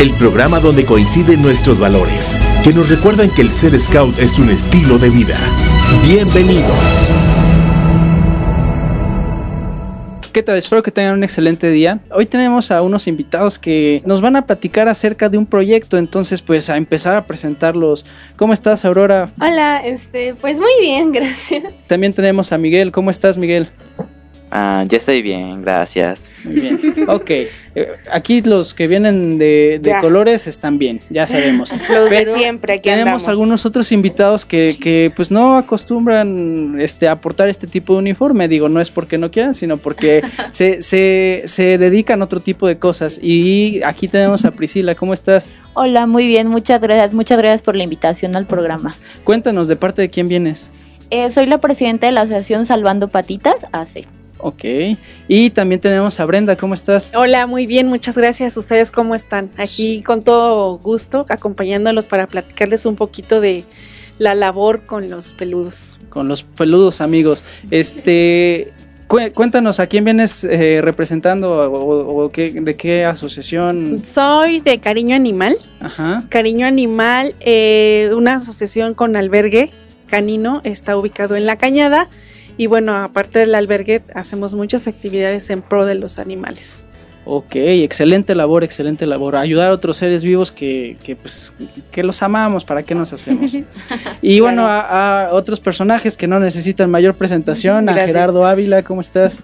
el programa donde coinciden nuestros valores, que nos recuerdan que el ser scout es un estilo de vida. Bienvenidos. ¿Qué tal? Espero que tengan un excelente día. Hoy tenemos a unos invitados que nos van a platicar acerca de un proyecto, entonces pues a empezar a presentarlos. ¿Cómo estás, Aurora? Hola, este, pues muy bien, gracias. También tenemos a Miguel. ¿Cómo estás, Miguel? Ah, yo estoy bien, gracias. Muy bien. Ok. Eh, aquí los que vienen de, de colores están bien, ya sabemos. Los Pero de siempre, aquí tenemos andamos. algunos otros invitados que, que, pues no acostumbran este, a portar este tipo de uniforme. Digo, no es porque no quieran, sino porque se, se, se dedican a otro tipo de cosas. Y aquí tenemos a Priscila. ¿Cómo estás? Hola, muy bien, muchas gracias, muchas gracias por la invitación al programa. Cuéntanos de parte de quién vienes. Eh, soy la presidenta de la asociación Salvando Patitas, AC. Ok. Y también tenemos a Brenda. ¿Cómo estás? Hola, muy bien, muchas gracias. ¿Ustedes cómo están? Aquí con todo gusto, acompañándolos para platicarles un poquito de la labor con los peludos. Con los peludos amigos. Este. cué- Cuéntanos, ¿a quién vienes eh, representando o, o- o qué, de qué asociación? Soy de Cariño Animal. Ajá. Cariño Animal, eh, una asociación con albergue canino, está ubicado en La Cañada. Y bueno, aparte del albergue, hacemos muchas actividades en pro de los animales. Ok, excelente labor, excelente labor. Ayudar a otros seres vivos que, que, pues, que los amamos, ¿para qué nos hacemos? Y bueno, a, a otros personajes que no necesitan mayor presentación, a Gracias. Gerardo Ávila, ¿cómo estás?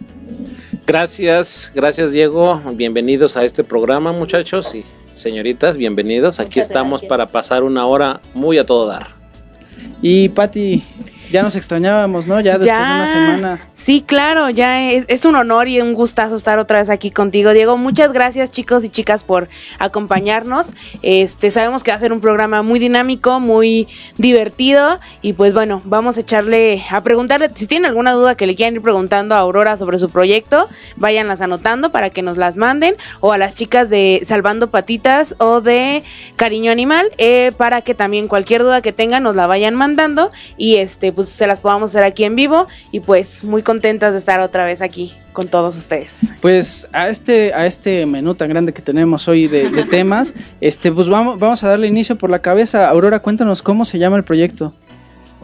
Gracias, gracias Diego. Bienvenidos a este programa, muchachos y señoritas, bienvenidos. Aquí Muchas estamos gracias. para pasar una hora muy a todo dar. Y Patti, ya nos extrañábamos, ¿no? Ya después de una semana. Sí, claro, ya es, es un honor y un gustazo estar otra vez aquí contigo, Diego. Muchas gracias, chicos y chicas, por acompañarnos. Este, sabemos que va a ser un programa muy dinámico, muy divertido. Y pues bueno, vamos a echarle, a preguntarle, si tienen alguna duda que le quieran ir preguntando a Aurora sobre su proyecto, váyanlas anotando para que nos las manden. O a las chicas de Salvando Patitas o de Cariño Animal, eh, para que también cualquier duda que tengan nos la vayan mandando. Y este, pues se las podamos hacer aquí en vivo. Y pues muy contentas de estar otra vez aquí con todos ustedes. Pues a este, a este menú tan grande que tenemos hoy de, de temas, este, pues vamos, vamos a darle inicio por la cabeza. Aurora, cuéntanos cómo se llama el proyecto.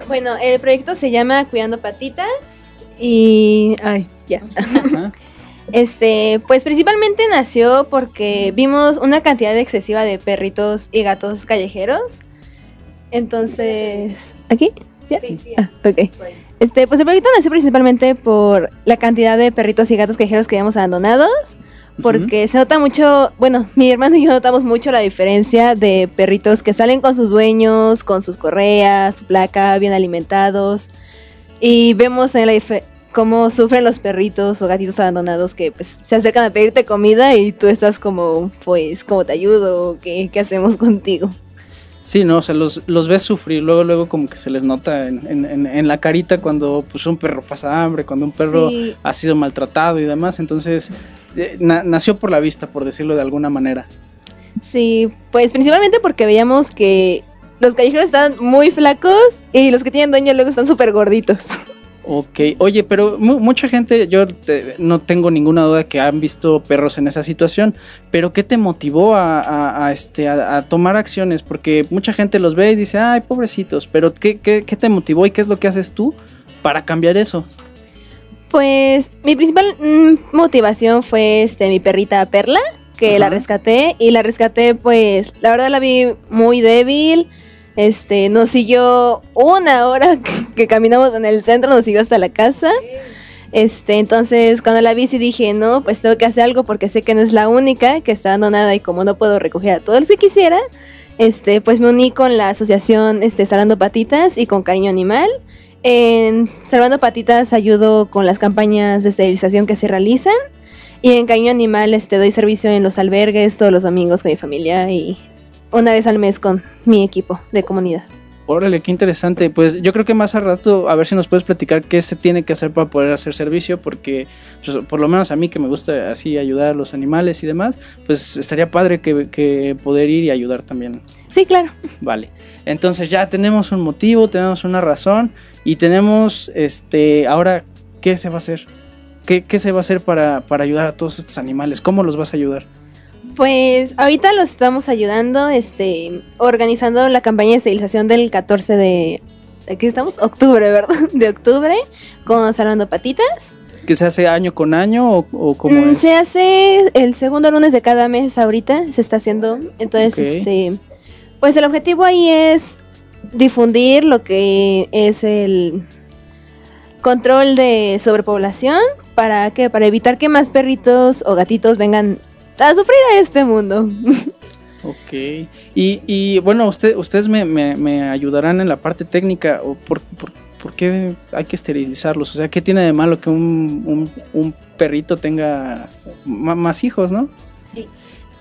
Bueno, el proyecto se llama Cuidando Patitas y... Ay, ya. Este, pues principalmente nació porque vimos una cantidad excesiva de perritos y gatos callejeros. Entonces, ¿aquí? ¿Ya? Ah, ok. Este, pues el proyecto nació principalmente por la cantidad de perritos y gatos callejeros que habíamos abandonados. Porque se nota mucho, bueno, mi hermano y yo notamos mucho la diferencia de perritos que salen con sus dueños, con sus correas, su placa, bien alimentados. Y vemos en la cómo sufren los perritos o gatitos abandonados que pues se acercan a pedirte comida y tú estás como, pues, ¿cómo te ayudo? ¿Qué, qué hacemos contigo? Sí, no, o sea, los, los ves sufrir, luego, luego como que se les nota en, en- en- en la carita cuando pues un perro pasa hambre, cuando un perro Sí. ha sido maltratado y demás, entonces eh, na- nació por la vista, por decirlo de alguna manera. Sí, pues principalmente porque veíamos que los callejeros están muy flacos y los que tienen dueño luego están súper gorditos. Ok, oye, pero mu- mucha gente, yo eh, no tengo ninguna duda que han visto perros en esa situación, pero ¿qué te motivó a, a- a, este, a, a tomar acciones? Porque mucha gente los ve y dice, ay, pobrecitos, pero ¿qué, qué, qué te motivó y qué es lo que haces tú para cambiar eso? Pues mi principal mm, motivación fue este mi perrita Perla, que la rescaté y la rescaté pues la verdad la vi muy débil. Este, nos siguió una hora que caminamos en el centro, nos siguió hasta la casa. Este, entonces cuando la vi sí dije, no, pues tengo que hacer algo porque sé que no es la única que está abandonada y como no puedo recoger a todos los que quisiera, este, pues me uní con la asociación este, Salvando Patitas y con Cariño Animal. En Salvando Patitas ayudo con las campañas de esterilización que se realizan. Y en Cariño Animal este, doy servicio en los albergues todos los domingos con mi familia y una vez al mes con mi equipo de comunidad. Órale, qué interesante. Pues yo creo que más a rato, a ver si nos puedes platicar qué se tiene que hacer para poder hacer servicio, porque pues, por lo menos a mí que me gusta así ayudar a los animales y demás, pues estaría padre que, que poder ir y ayudar también. Sí, claro. Vale. Entonces ya tenemos un motivo, tenemos una razón y tenemos, este, ahora, ¿qué se va a hacer? ¿Qué, qué se va a hacer para, para ayudar a todos estos animales? ¿Cómo los vas a ayudar? Pues ahorita los estamos ayudando, este, organizando la campaña de esterilización del 14 de, aquí estamos, octubre, ¿verdad? De octubre, con Salvando Patitas. ¿Que se hace año con año o, o cómo Mm, es? Se hace el segundo lunes de cada mes ahorita, se está haciendo. Entonces, este, pues el objetivo ahí es difundir lo que es el control de sobrepoblación para que para evitar que más perritos o gatitos vengan a sufrir a este mundo. Ok. Y, y bueno, usted, ustedes me, me- me ayudarán en la parte técnica. O por, por- por qué hay que esterilizarlos? O sea, ¿qué tiene de malo que un, un- un perrito tenga más hijos, no?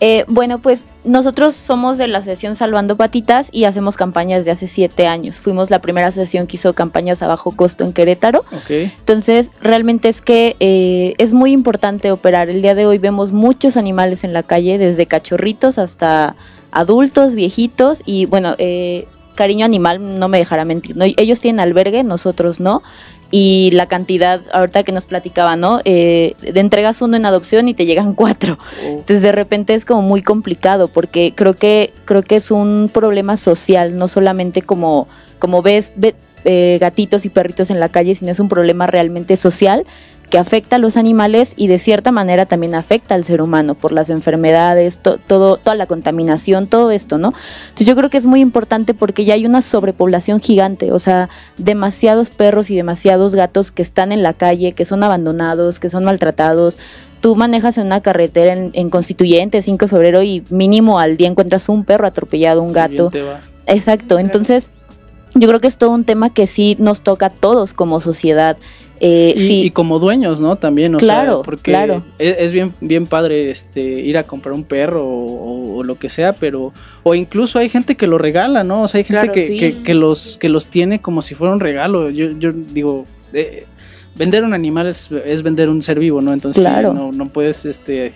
Eh, bueno, pues nosotros somos de la asociación Salvando Patitas y hacemos campañas de hace siete años. Fuimos la primera asociación que hizo campañas a bajo costo en Querétaro. Entonces, realmente es que eh, es muy importante operar. El día de hoy vemos muchos animales en la calle, desde cachorritos hasta adultos, viejitos y bueno, eh, cariño animal no me dejará mentir. ¿no? Ellos tienen albergue, nosotros no. Y la cantidad, ahorita que nos platicaba, ¿no? Eh, de entregas uno en adopción y te llegan cuatro. Entonces de repente es como muy complicado porque creo que creo que es un problema social, no solamente como como ves ve- eh, gatitos y perritos en la calle, sino es un problema realmente social que afecta a los animales y de cierta manera también afecta al ser humano por las enfermedades, to- todo, toda la contaminación, todo esto, ¿no? Entonces yo creo que es muy importante porque ya hay una sobrepoblación gigante, o sea, demasiados perros y demasiados gatos que están en la calle, que son abandonados, que son maltratados. Tú manejas en una carretera en, en Constituyente, 5 de febrero, y mínimo al día encuentras un perro atropellado, un gato. bien te va. Exacto, entonces yo creo que es todo un tema que sí nos toca a todos como sociedad. Eh, y, sí, y como dueños, ¿no? También, o Claro, sea, porque claro. es, es bien, bien padre este ir a comprar un perro o, lo que sea, pero o incluso hay gente que lo regala, ¿no? O sea, hay gente Claro, que, sí. que, que los que los tiene como si fuera un regalo. Yo, yo digo, eh, vender un animal es, es vender un ser vivo, ¿no? Entonces sí, no, no puedes este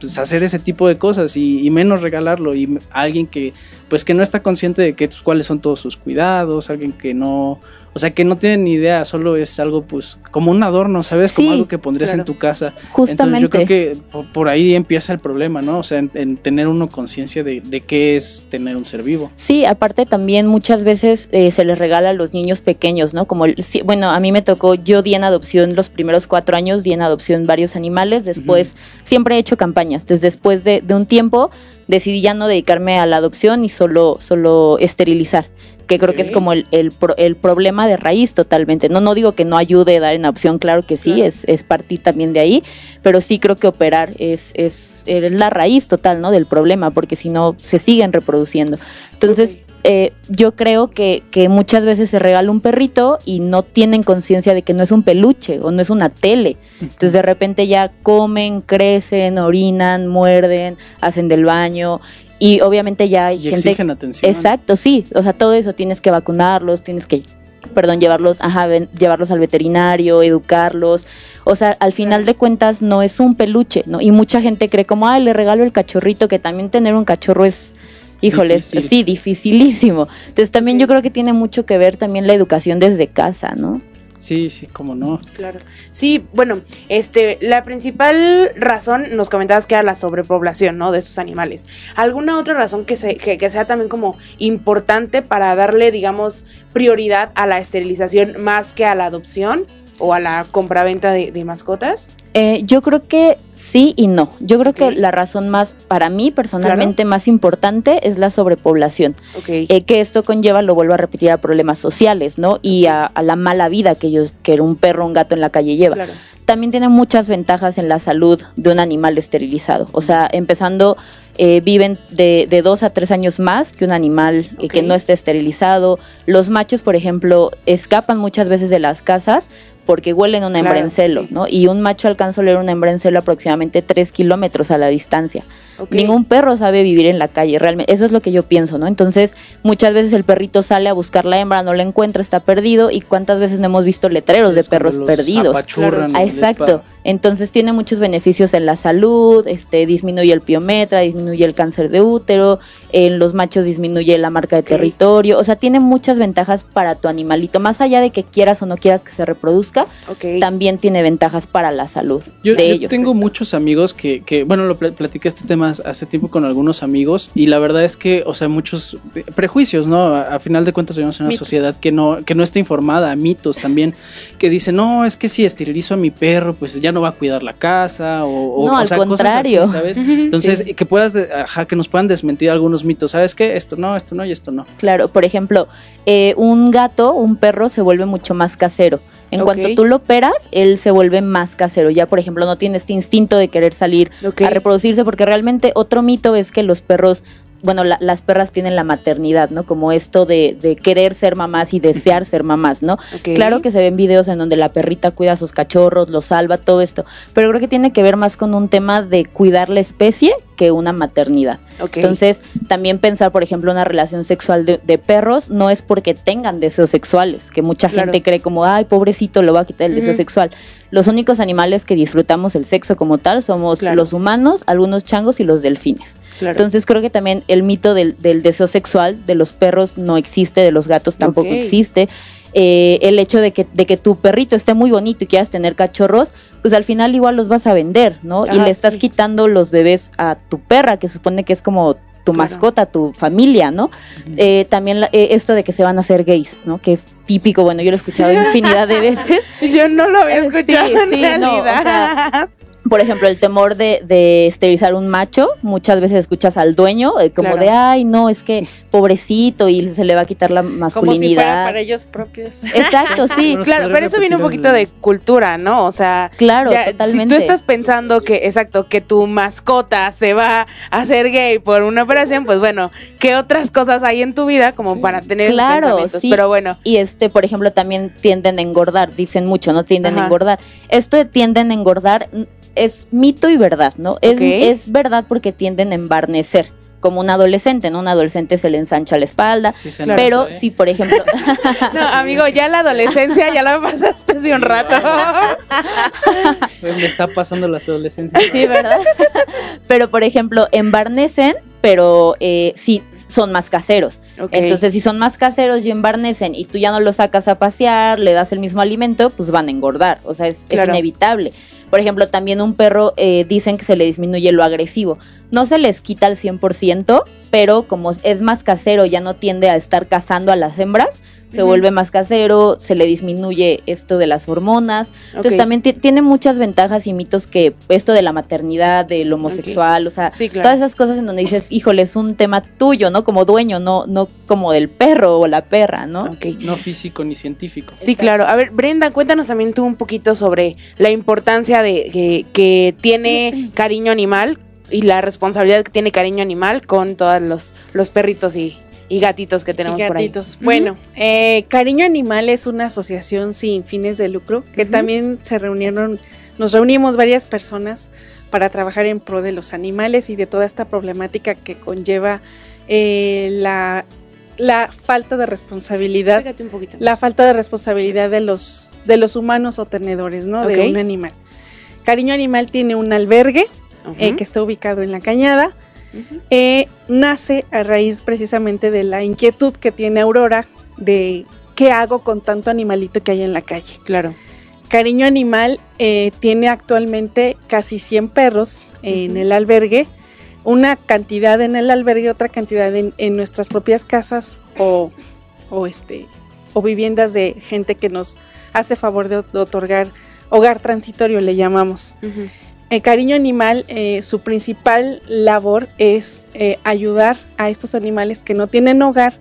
pues, hacer ese tipo de cosas y, y menos regalarlo y a alguien que pues que no está consciente de que cuáles son todos sus cuidados, alguien que no, o sea, que no tiene ni idea, solo es algo pues como un adorno, ¿sabes? Como Sí, algo que pondrías claro. en tu casa. Justamente. Entonces yo creo que po- por ahí empieza el problema, ¿no? O sea, en, en tener uno conciencia de, de qué es tener un ser vivo. Sí, aparte también muchas veces eh, se les regala a los niños pequeños, ¿no? Como, el- sí, bueno, a mí me tocó, yo di en adopción los primeros cuatro años, di en adopción varios animales, después siempre he hecho campañas, entonces después de, de un tiempo decidí ya no dedicarme a la adopción y solo, solo esterilizar que creo que es como el, el, pro- el problema de raíz totalmente. No, no digo que no ayude a dar en adopción, claro que sí, es, es partir también de ahí, pero sí creo que operar es, es, es la raíz total ¿no? del problema, porque si no se siguen reproduciendo. Entonces, eh, yo creo que, que muchas veces se regala un perrito y no tienen conciencia de que no es un peluche o no es una tele. Entonces de repente ya comen, crecen, orinan, muerden, hacen del baño y obviamente ya hay Y gente... exigen atención. Exacto, sí. O sea, todo eso tienes que vacunarlos, tienes que, perdón, llevarlos, ajá, ven- llevarlos al veterinario, educarlos. O sea, al final de cuentas no es un peluche, ¿no? Y mucha gente cree como, ay, le regalo el cachorrito, que también tener un cachorro es, híjole, es- Difícil. sí, dificilísimo. Entonces también yo creo que tiene mucho que ver también la educación desde casa, ¿no? Sí, sí, como no. Claro. Sí, bueno, este, la principal razón nos comentabas que era la sobrepoblación, ¿no? De estos animales. ¿Alguna otra razón que, se, que, que sea también como importante para darle, digamos, prioridad a la esterilización más que a la adopción o a la compraventa de, de mascotas? Eh, yo creo que sí y no. Yo creo que la razón más, para mí personalmente, más importante es la sobrepoblación. Eh, que esto conlleva, lo vuelvo a repetir, a problemas sociales, ¿no? Y a, a la mala vida que ellos, que un perro o un gato en la calle lleva. Claro. También tiene muchas ventajas en la salud de un animal esterilizado. O sea, empezando eh, viven de, de dos a tres años más que un animal que no esté esterilizado. Los machos, por ejemplo, escapan muchas veces de las casas porque huelen una hembra Claro, en celo, sí. ¿no? Y un macho alcanza a oler una hembra en celo aproximadamente tres kilómetros a la distancia. Ningún perro sabe vivir en la calle, realmente. Eso es lo que yo pienso, ¿no? Entonces, muchas veces el perrito sale a buscar la hembra, no la encuentra, está perdido. ¿Y cuántas veces no hemos visto letreros de Es perros los perdidos? Ah, exacto. Entonces tiene muchos beneficios en la salud, este disminuye el piometra, disminuye el cáncer de útero, en los machos disminuye la marca de territorio, o sea, tiene muchas ventajas para tu animalito, más allá de que quieras o no quieras que se reproduzca, también tiene ventajas para la salud Yo, de yo ellos. tengo muchos amigos que, que, bueno, lo pl- platiqué este tema hace tiempo con algunos amigos y la verdad es que, o sea, muchos prejuicios, ¿no? A, a final de cuentas vivimos en una Mitos. sociedad que no, que no está informada, mitos también, que dicen, no, es que si esterilizo a mi perro, pues ya no va a cuidar la casa o, o- No, o al sea, cosas así, contrario. ¿sabes? Entonces, que puedas, ajá, que nos puedan desmentir algunos mitos, ¿sabes qué? Esto no, esto no y esto no. Claro, por ejemplo, eh, un gato, un perro se vuelve mucho más casero. En cuanto tú lo operas, él se vuelve más casero. Ya, por ejemplo, no tiene este instinto de querer salir a reproducirse, porque realmente otro mito es que los perros, bueno, la- las perras tienen la maternidad, ¿no? Como esto de, de querer ser mamás y desear ser mamás, ¿no? Claro que se ven videos en donde la perrita cuida a sus cachorros, los salva, todo esto, pero creo que tiene que ver más con un tema de cuidar la especie que una maternidad. Entonces, también pensar, por ejemplo, una relación sexual de, de perros no es porque tengan deseos sexuales, que mucha Claro. gente cree como, ay, pobrecito, le va a quitar el deseo sexual. Los únicos animales que disfrutamos el sexo como tal somos Claro. los humanos, algunos changos y los delfines. Claro. Entonces, creo que también el mito del, del deseo sexual de los perros no existe, de los gatos tampoco existe. Eh, el hecho de que, de que tu perrito esté muy bonito y quieras tener cachorros, pues al final igual los vas a vender, ¿no? y le estás sí. quitando los bebés a tu perra, que supone que es como tu Claro. mascota, tu familia, ¿no? Eh, también la- eh, esto de que se van a hacer gays, ¿no? Que es típico, bueno, yo lo he escuchado infinidad de veces. Yo no lo había Sí, escuchado en sí, no, o realidad. sea, Por ejemplo, el temor de, de esterilizar un macho, muchas veces escuchas al dueño eh, como Claro. de, ay, no, es que pobrecito y se le va a quitar la Como si fuera masculinidad. para ellos propios. Exacto, sí. Claro, pero eso viene un poquito de cultura, ¿no? O sea, Claro, ya, totalmente. si tú estás pensando que, exacto, que tu mascota se va a hacer gay por una operación, pues bueno, ¿qué otras cosas hay en tu vida como Sí. para tener esos Claro, pensamientos? sí. Pero bueno, Y este, por ejemplo, también tienden a engordar, dicen mucho, ¿no? Tienden Ajá. a engordar. Esto de tienden a engordar es mito y verdad, ¿no? Es, es verdad porque tienden a embarnecer, como un adolescente, ¿no? Un adolescente se le ensancha la espalda. Sí, se Pero nota, ¿eh? si, por ejemplo, no, amigo, ya la adolescencia ya la pasaste hace un rato. Me está pasando la adolescencia. sí, ¿verdad? pero, por ejemplo, embarnecen, pero eh, sí son más caseros. Entonces, si son más caseros y embarnecen y tú ya no los sacas a pasear, le das el mismo alimento, pues van a engordar. O sea, es, inevitable. Por ejemplo, también un perro eh, dicen que se le disminuye lo agresivo. No se les quita al 100%, pero como es más casero, ya no tiende a estar cazando a las hembras, se vuelve más casero, se le disminuye esto de las hormonas. Entonces también ti- tiene muchas ventajas y mitos que esto de la maternidad, del homosexual, o sea, Sí, claro. todas esas cosas en donde dices, híjole, es un tema tuyo, ¿no? Como dueño, no, no como del perro o la perra, ¿no? Ok. No físico ni científico. Sí, claro. A ver, Brenda, cuéntanos también tú un poquito sobre la importancia de que, que tiene cariño animal y la responsabilidad que tiene cariño animal con todos los, los perritos y, y gatitos que tenemos Y por ahí. gatitos. Bueno, eh, Cariño Animal es una asociación sin fines de lucro que también se reunieron, nos reunimos varias personas para trabajar en pro de los animales y de toda esta problemática que conlleva eh, la, la falta de responsabilidad, un poquito. la falta de responsabilidad de los, de los humanos o tenedores, ¿no? De un animal. Cariño Animal tiene un albergue eh, que está ubicado en la cañada. Eh, nace a raíz precisamente de la inquietud que tiene Aurora de qué hago con tanto animalito que hay en la calle. Claro. Cariño Animal eh, tiene actualmente casi 100 perros en el albergue, una cantidad en el albergue, otra cantidad en, en nuestras propias casas o, o, este, o viviendas de gente que nos hace favor de, de otorgar hogar transitorio, le llamamos. El cariño animal, eh, su principal labor es eh, ayudar a estos animales que no tienen hogar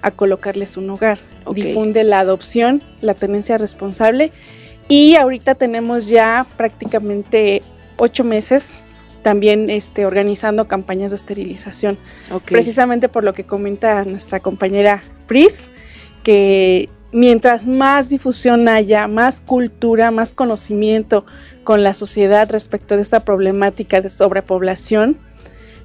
a colocarles un hogar. Difunde la adopción, la tenencia responsable y ahorita tenemos ya prácticamente ocho meses también este, organizando campañas de esterilización. Precisamente por lo que comenta nuestra compañera Pris, que mientras más difusión haya, más cultura, más conocimiento con la sociedad respecto de esta problemática de sobrepoblación,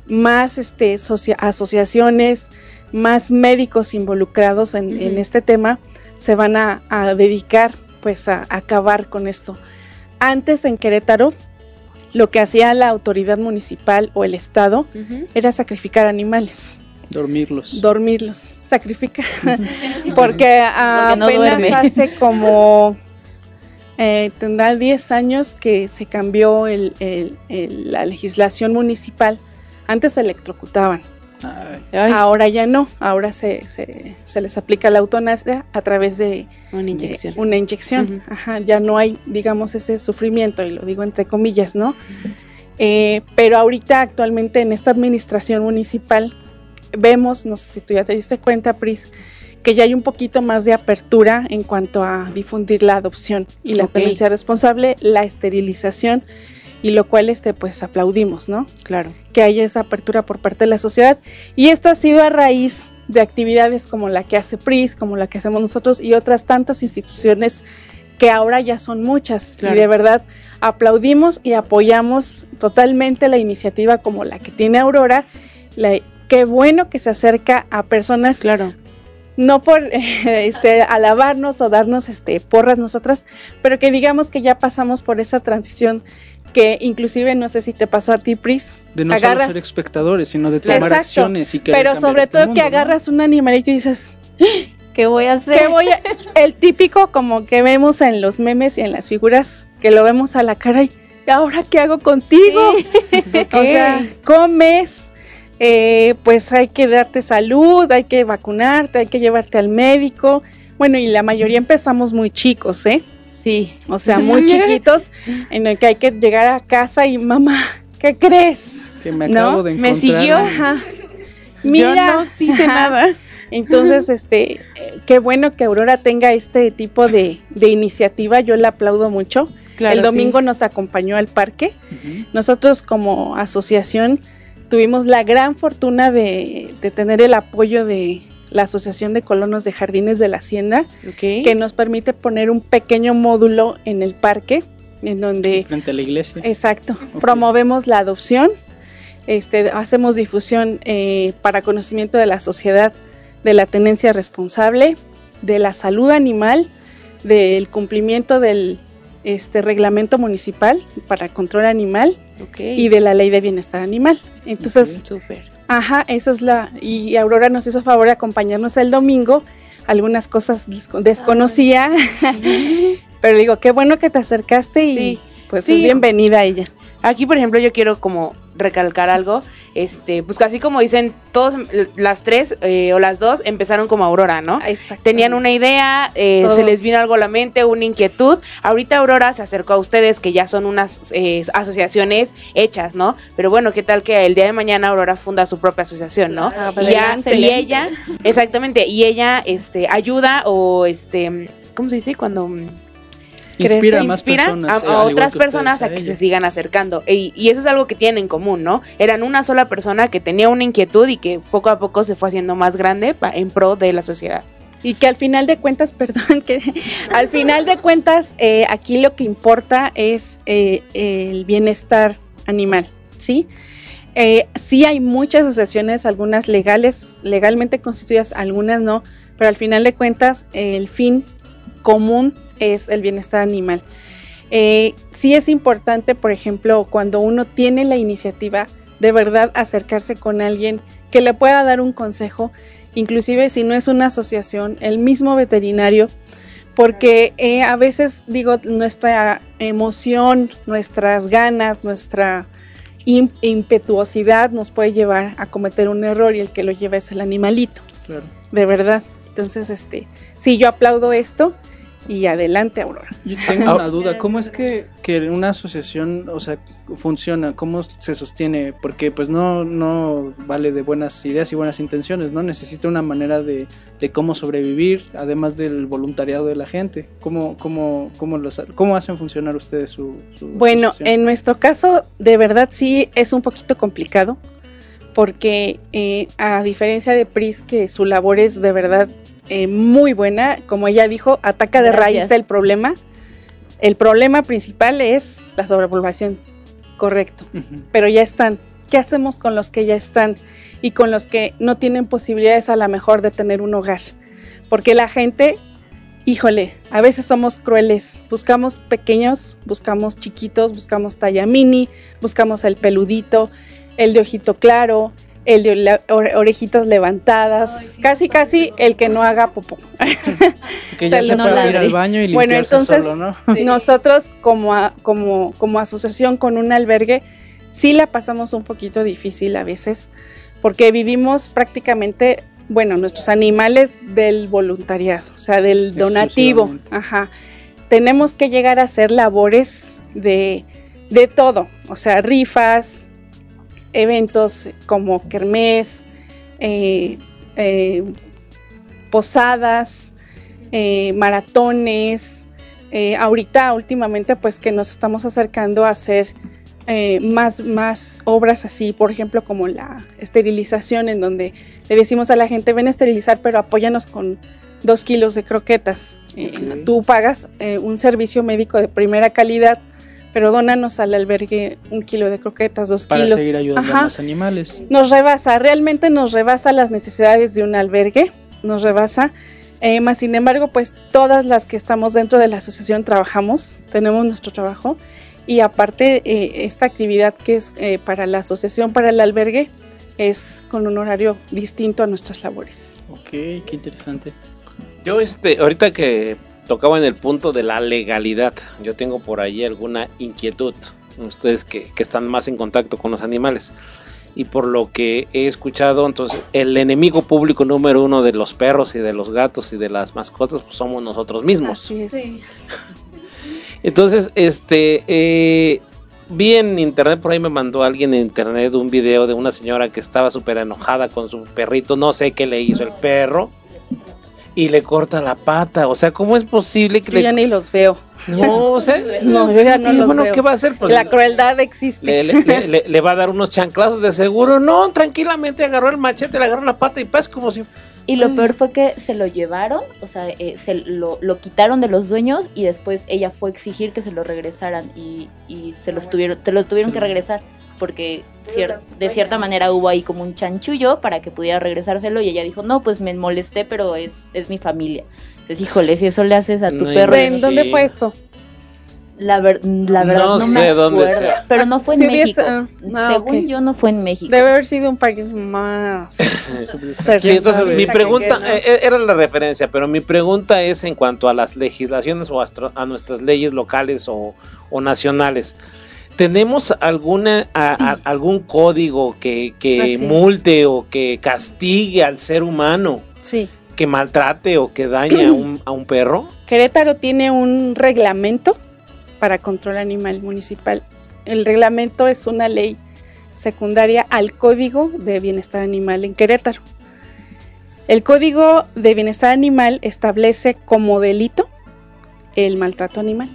más este, asociaciones, más médicos involucrados en, este tema se van a, dedicar pues a, acabar con esto. Antes en Querétaro, lo que hacía la autoridad municipal o el Estado era sacrificar animales. Dormirlos. Dormirlos, sacrificar. Porque apenas hace como, eh, tendrá 10 años que se cambió la legislación municipal. Antes se electrocutaban. Ahora ya no, ahora se, se, les aplica la eutanasia a través de una inyección. una inyección. Ajá, ya no hay, digamos, ese sufrimiento, y lo digo entre comillas, ¿no? Eh, pero ahorita, actualmente, en esta administración municipal, vemos, no sé si tú ya te diste cuenta, Pris, que ya hay un poquito más de apertura en cuanto a difundir la adopción y la tenencia responsable, la esterilización y lo cual este pues aplaudimos, ¿no? Claro. Que haya esa apertura por parte de la sociedad y esto ha sido a raíz de actividades como la que hace PRIS, como la que hacemos nosotros y otras tantas instituciones que ahora ya son muchas y de verdad aplaudimos y apoyamos totalmente la iniciativa como la que tiene Aurora. qué bueno que se acerca a personas claro no por este, alabarnos o darnos este, porras nosotras, pero que digamos que ya pasamos por esa transición que inclusive no sé si te pasó a ti, Pris. De no solo ser espectadores, sino de tomar acciones y que Pero sobre este todo que agarras un animalito y dices, ¿qué voy a hacer? ¿Qué voy a... El típico como que vemos en los memes y en las figuras, que lo vemos a la cara y ¿ahora qué hago contigo? o sea, comes, eh, pues hay que darte salud, hay que vacunarte, hay que llevarte al médico. Bueno, y la mayoría empezamos muy chicos, ¿eh? Sí, o sea, muy chiquitos, en el que hay que llegar a casa y mamá, ¿qué crees? Que me acabo de Me siguió. Mira, no hice nada. Entonces, este, qué bueno que Aurora tenga este tipo de, iniciativa, yo la aplaudo mucho. el domingo nos acompañó al parque. Nosotros como asociación tuvimos la gran fortuna de tener el apoyo de, la Asociación de Colonos de Jardines de la Hacienda, que nos permite poner un pequeño módulo en el parque, en donde... Frente a la iglesia. Exacto. Promovemos la adopción, este, hacemos difusión eh, para conocimiento de la sociedad de la tenencia responsable, de la salud animal, del cumplimiento del este reglamento municipal para control animal y de la ley de bienestar animal. Entonces, Ajá, esa es la. Y Aurora nos hizo favor de acompañarnos el domingo. Algunas cosas desconocía. pero digo, qué bueno que te acercaste y pues es bienvenida ella. Aquí, por ejemplo, yo quiero como recalcar algo, este, pues casi como dicen todos, las tres eh, o las dos empezaron como Aurora, ¿no? Tenían una idea, eh, se les vino algo a la mente, una inquietud. Ahorita Aurora se acercó a ustedes que ya son unas eh, asociaciones hechas, ¿no? Pero bueno, ¿qué tal que el día de mañana Aurora funda su propia asociación, ¿no? Ah, y, ya, y ella, exactamente, y ella, este, ayuda o, este, ¿cómo se dice? Cuando inspira, más personas, a, otras personas a, que se sigan acercando. Y, eso es algo que tienen en común, ¿no? Eran una sola persona que tenía una inquietud y que poco a poco se fue haciendo más grande en pro de la sociedad. Y que al final de cuentas, perdón, que al final de cuentas eh, aquí lo que importa es eh, el bienestar animal, ¿sí? Eh, sí hay muchas asociaciones, algunas legales, legalmente constituidas, algunas no, pero al final de cuentas el fin común es el bienestar animal. Eh, sí es importante, por ejemplo, cuando uno tiene la iniciativa, de verdad acercarse con alguien que le pueda dar un consejo, inclusive si no es una asociación, el mismo veterinario, porque eh, a veces digo, nuestra emoción, nuestras ganas, nuestra impetuosidad nos puede llevar a cometer un error y el que lo lleva es el animalito. De verdad. Entonces, este, sí, yo aplaudo esto y adelante, Aurora. Yo tengo una duda, ¿cómo es que, que una asociación, o sea, funciona? ¿Cómo se sostiene? Porque pues no, no vale de buenas ideas y buenas intenciones, ¿no? Necesita una manera de, de cómo sobrevivir, además del voluntariado de la gente. ¿Cómo, cómo, cómo, los, cómo hacen funcionar ustedes su... su Bueno, asociación? en nuestro caso, de verdad sí es un poquito complicado, porque eh, a diferencia de Pris, que su labor es de verdad eh, muy buena, como ella dijo, ataca de Gracias. raíz el problema. El problema principal es la sobrepoblación, correcto, pero ya están. ¿Qué hacemos con los que ya están y con los que no tienen posibilidades a lo mejor de tener un hogar? Porque la gente, híjole, a veces somos crueles. Buscamos pequeños, buscamos chiquitos, buscamos talla mini, buscamos el peludito, el de ojito claro, el de la- orejitas levantadas, casi casi el que no haga popó. Que ya se se lo puede ir al baño y Bueno, limpiarse entonces, solo, ¿no? Nosotros como, a- como, como asociación con un albergue sí la pasamos un poquito difícil a veces porque vivimos prácticamente, bueno, nuestros animales del voluntariado, o sea, del donativo. Ajá. Tenemos que llegar a hacer labores de, de todo, o sea, rifas, eventos como kermés, eh, eh, posadas, eh, maratones. ahorita, últimamente, pues que nos estamos acercando a hacer más, más obras así, por ejemplo, como la esterilización, en donde le decimos a la gente, ven a esterilizar, pero apóyanos con dos kilos de croquetas. Tú pagas un servicio médico de primera calidad, pero dónanos al albergue un kilo de croquetas, dos Para kilos. seguir ayudando Ajá a los animales. nos rebasa, realmente nos rebasa las necesidades de un albergue, nos rebasa. Eh, más sin embargo, pues todas las que estamos dentro de la asociación trabajamos, tenemos nuestro trabajo y aparte eh, esta actividad que es eh, para la asociación, para el albergue, es con un horario distinto a nuestras labores. Ok, qué interesante. Yo, este, ahorita que tocaba en el punto de la legalidad, yo tengo por ahí alguna inquietud. Ustedes que, que están más en contacto con los animales. Y por lo que he escuchado, entonces, el enemigo público número uno de los perros y de los gatos y de las mascotas, pues somos nosotros mismos. Así es. Entonces, este, eh, vi en internet, por ahí me mandó alguien en internet un video de una señora que estaba súper enojada con su perrito, no sé qué le hizo el perro, y le corta la pata. O sea, ¿cómo es posible que Yo ya le... ni los veo. No, o sea, No, yo ya no sí, los bueno, veo. ¿qué va a hacer? Pues la crueldad existe. le, le- le- le- le va a dar unos chanclazos de seguro. No, tranquilamente agarró el machete, le agarró la pata y pues como si... Y lo peor fue que se lo llevaron, o sea, eh, se lo, lo quitaron de los dueños y después ella fue a exigir que se lo regresaran y, y se los tuvieron, te lo tuvieron que regresar porque cier- de cierta manera hubo ahí como un chanchullo para que pudiera regresárselo y ella dijo, no, pues me molesté, pero es, es mi familia. Entonces, híjole, si eso le haces a tu No perro... ¿En dónde Sí. fue eso? La, ver- la verdad No no, sé me dónde acuerdo, sea. pero no fue en Si hubiese- México. ah, Según ok. yo no fue en México. Debe haber sido un país más. Sí, entonces mi pregunta eh, eh, era la referencia, pero mi pregunta es en cuanto a las legislaciones o a nuestras leyes locales o, o nacionales. ¿Tenemos alguna a- a- algún código que, que multe o que castigue al ser humano, Sí. que maltrate o que dañe a un, a un perro? Querétaro tiene un reglamento para control animal municipal. El reglamento es una ley secundaria al Código de Bienestar Animal en Querétaro. El Código de Bienestar Animal establece como delito el maltrato animal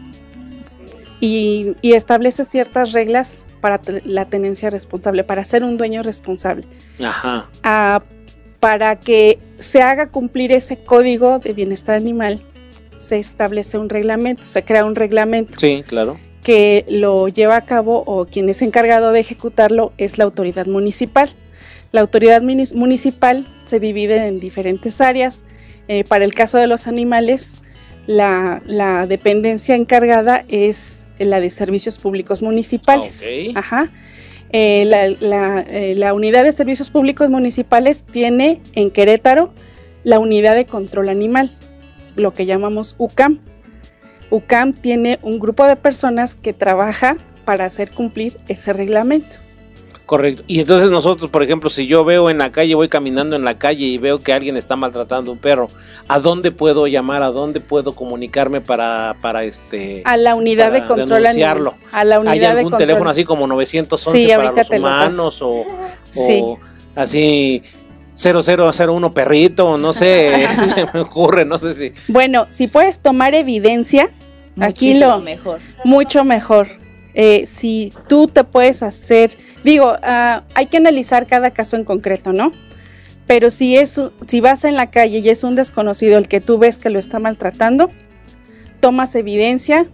y, y establece ciertas reglas para la tenencia responsable, para ser un dueño responsable. Ajá. Ah, para que se haga cumplir ese código de bienestar animal, se establece un reglamento, se crea un reglamento Sí, claro. que lo lleva a cabo o quien es encargado de ejecutarlo es la autoridad municipal. La autoridad municipal se divide en diferentes áreas. Eh, para el caso de los animales, la, la dependencia encargada es la de servicios públicos municipales. Ajá. Eh, la, la, eh, la unidad de servicios públicos municipales tiene en Querétaro la unidad de control animal, lo que llamamos UCAM. UCAM tiene un grupo de personas que trabaja para hacer cumplir ese reglamento. Correcto. Y entonces nosotros, por ejemplo, si yo veo en la calle, voy caminando en la calle y veo que alguien está maltratando a un perro, ¿a dónde puedo llamar? ¿A dónde puedo comunicarme para, para este A la unidad de control denunciarlo? animal. A la unidad ¿Hay de algún control. teléfono así como 911 Sí, para los te lo humanos o, Sí. o así 0001 perrito, no sé, se me ocurre, no sé si Bueno, si puedes tomar evidencia, aquí lo mejor. mucho mejor. Eh, si tú te puedes hacer, digo, ah, hay que analizar cada caso en concreto, ¿no? Pero si es, si vas en la calle y es un desconocido el que tú ves que lo está maltratando, tomas evidencia.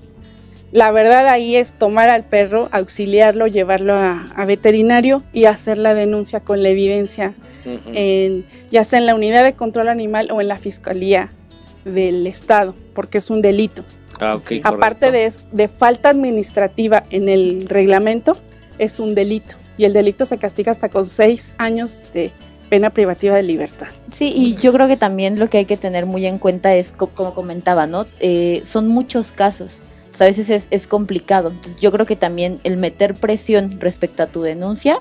La verdad ahí es tomar al perro, auxiliarlo, llevarlo a, a veterinario y hacer la denuncia con la evidencia en, ya sea en la unidad de control animal o en la fiscalía del estado, porque es un delito. Ah, ok, Aparte de, de falta administrativa en el reglamento, es un delito. Y el delito se castiga hasta con seis años de pena privativa de libertad. Sí, y yo creo que también lo que hay que tener muy en cuenta es, co- como comentaba, ¿no? Eh, son muchos casos. O sea, a veces es, es complicado. Entonces yo creo que también el meter presión respecto a tu denuncia,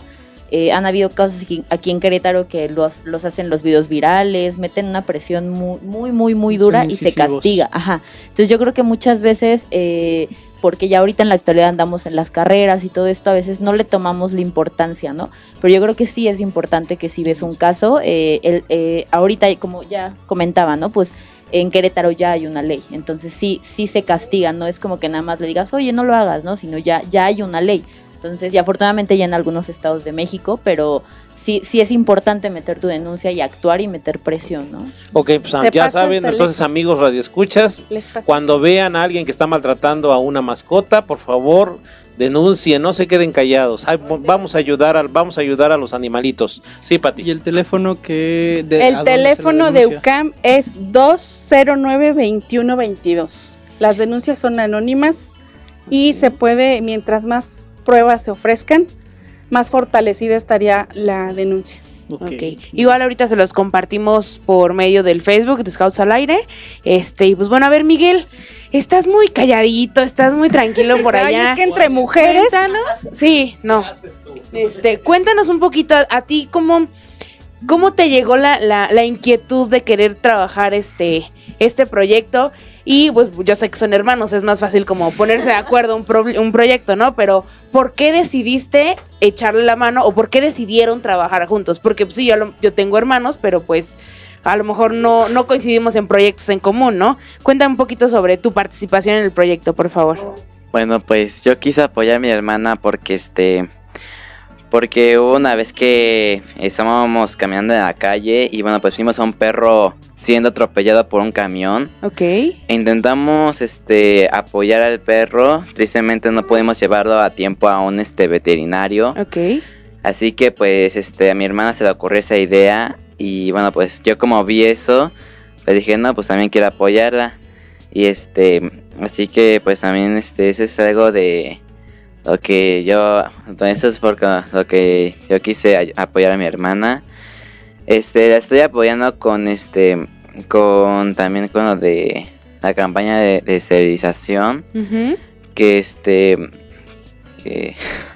eh, han habido casos aquí, aquí en Querétaro que los, los hacen los videos virales, meten una presión muy, muy, muy, muy dura y se castiga. Ajá. Entonces yo creo que muchas veces, eh, porque ya ahorita en la actualidad andamos en las carreras y todo esto, a veces no le tomamos la importancia, ¿no? Pero yo creo que sí es importante que si ves un caso, eh, el, eh, ahorita como ya comentaba, ¿no? Pues en Querétaro ya hay una ley, entonces sí, sí se castiga, no es como que nada más le digas, oye, no lo hagas, ¿no? Sino ya, ya hay una ley. Entonces, y afortunadamente ya en algunos estados de México, pero sí, sí es importante meter tu denuncia y actuar y meter presión, ¿no? Ok, pues ya saben, entonces amigos radioescuchas, cuando vean a alguien que está maltratando a una mascota, por favor, denuncien, no se queden callados. Ay, vamos a ayudar al, vamos a ayudar a los animalitos. Sí, Pati. Y el teléfono que de- ¿a El teléfono de? UCAM es 209-2122. Las denuncias son anónimas y se puede, mientras más pruebas se ofrezcan, más fortalecida estaría la denuncia. Ok. Igual ahorita se los compartimos por medio del Facebook de Scouts al Aire. Este, y pues bueno, a ver, Miguel, estás muy calladito, estás muy tranquilo por allá. es que entre mujeres- Cuéntanos. Sí, no. Este, cuéntanos un poquito a, a ti cómo, cómo te llegó la, la, la inquietud de querer trabajar este, este proyecto. Y pues yo sé que son hermanos, es más fácil como ponerse de acuerdo un, proble- un proyecto, ¿no? Pero ¿por qué decidiste echarle la mano o por qué decidieron trabajar juntos? Porque pues, sí, yo, yo tengo hermanos, pero pues a lo mejor no, no coincidimos en proyectos en común, ¿no? Cuéntame un poquito sobre tu participación en el proyecto, por favor. Bueno, pues yo quise apoyar a mi hermana porque este porque hubo una vez que estábamos caminando en la calle y bueno, pues vimos a un perro siendo atropellado por un camión. Ok. E intentamos este apoyar al perro, tristemente no pudimos llevarlo a tiempo a un este veterinario. Ok. Así que pues este a mi hermana se le ocurrió esa idea y bueno, pues yo como vi eso, pues dije, "No, pues también quiero apoyarla." Y este, así que pues también este eso es algo de lo que yo eso es porque lo que yo quise apoyar a mi hermana. Este, la estoy apoyando con este con también con lo de la campaña de, de esterilización que este que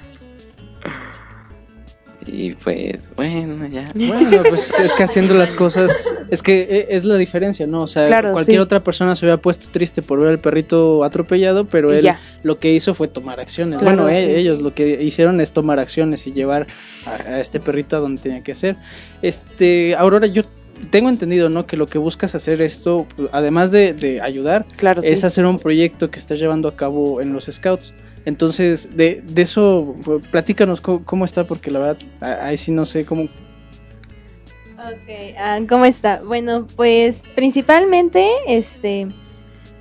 y pues bueno ya Bueno, pues es que haciendo las cosas, es que e- es la diferencia, ¿no? O sea, Claro, cualquier sí. otra persona se hubiera puesto triste por ver al perrito atropellado, pero Y él ya. lo que hizo fue tomar acciones. Claro, bueno, e- sí. ellos lo que hicieron es tomar acciones y llevar a, a este perrito a donde tenía que ser. Este, Aurora, yo tengo entendido, ¿no? Que lo que buscas hacer esto, además de, de ayudar, Claro, es sí. hacer un proyecto que estás llevando a cabo en los Scouts. Entonces, de, de eso, pues, platícanos cómo, cómo está, porque la verdad, ahí sí no sé cómo, Ok, ah, ¿cómo está? Bueno, pues principalmente, este,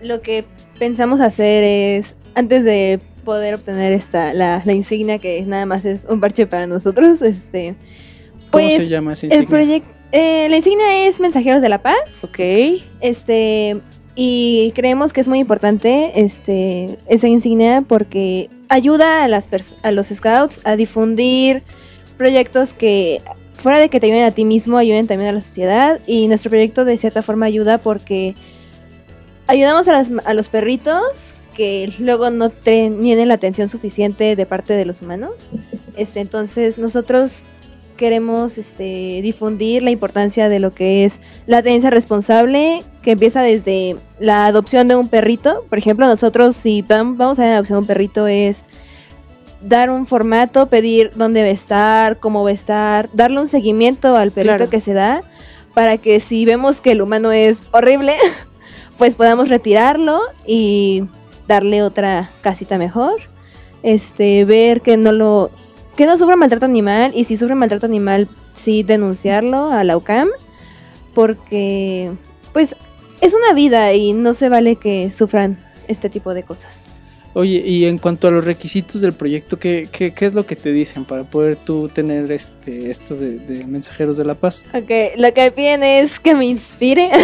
lo que pensamos hacer es, antes de poder obtener esta, la, la insignia que nada más es un parche para nosotros, este, ¿Cómo pues se llama esa el insignia? proyecto, la insignia es Mensajeros de la Paz. Ok. Este, y creemos que es muy importante este, esa insignia porque ayuda a, las a los scouts a difundir proyectos que, fuera de que te ayuden a ti mismo, ayuden también a la sociedad. Y nuestro proyecto de cierta forma ayuda porque ayudamos a, las- a los perritos que luego no tienen la atención suficiente de parte de los humanos. Este, entonces nosotros queremos este, difundir la importancia de lo que es la tenencia responsable, que empieza desde la adopción de un perrito. Por ejemplo, nosotros si vam- vamos a dar adopción de un perrito es dar un formato, pedir dónde va a estar, cómo va a estar, darle un seguimiento al perrito Claro. que se da, para que si vemos que el humano es horrible, pues podamos retirarlo y darle otra casita mejor. Este, ver que no lo que no sufra maltrato animal y si sufre maltrato animal sí denunciarlo a la UCAM porque pues es una vida y no se vale que sufran este tipo de cosas. Oye, y en cuanto a los requisitos del proyecto, ¿qué, qué, qué es lo que te dicen para poder tú tener este esto de, de mensajeros de la paz? Ok, lo que piden es que me inspire.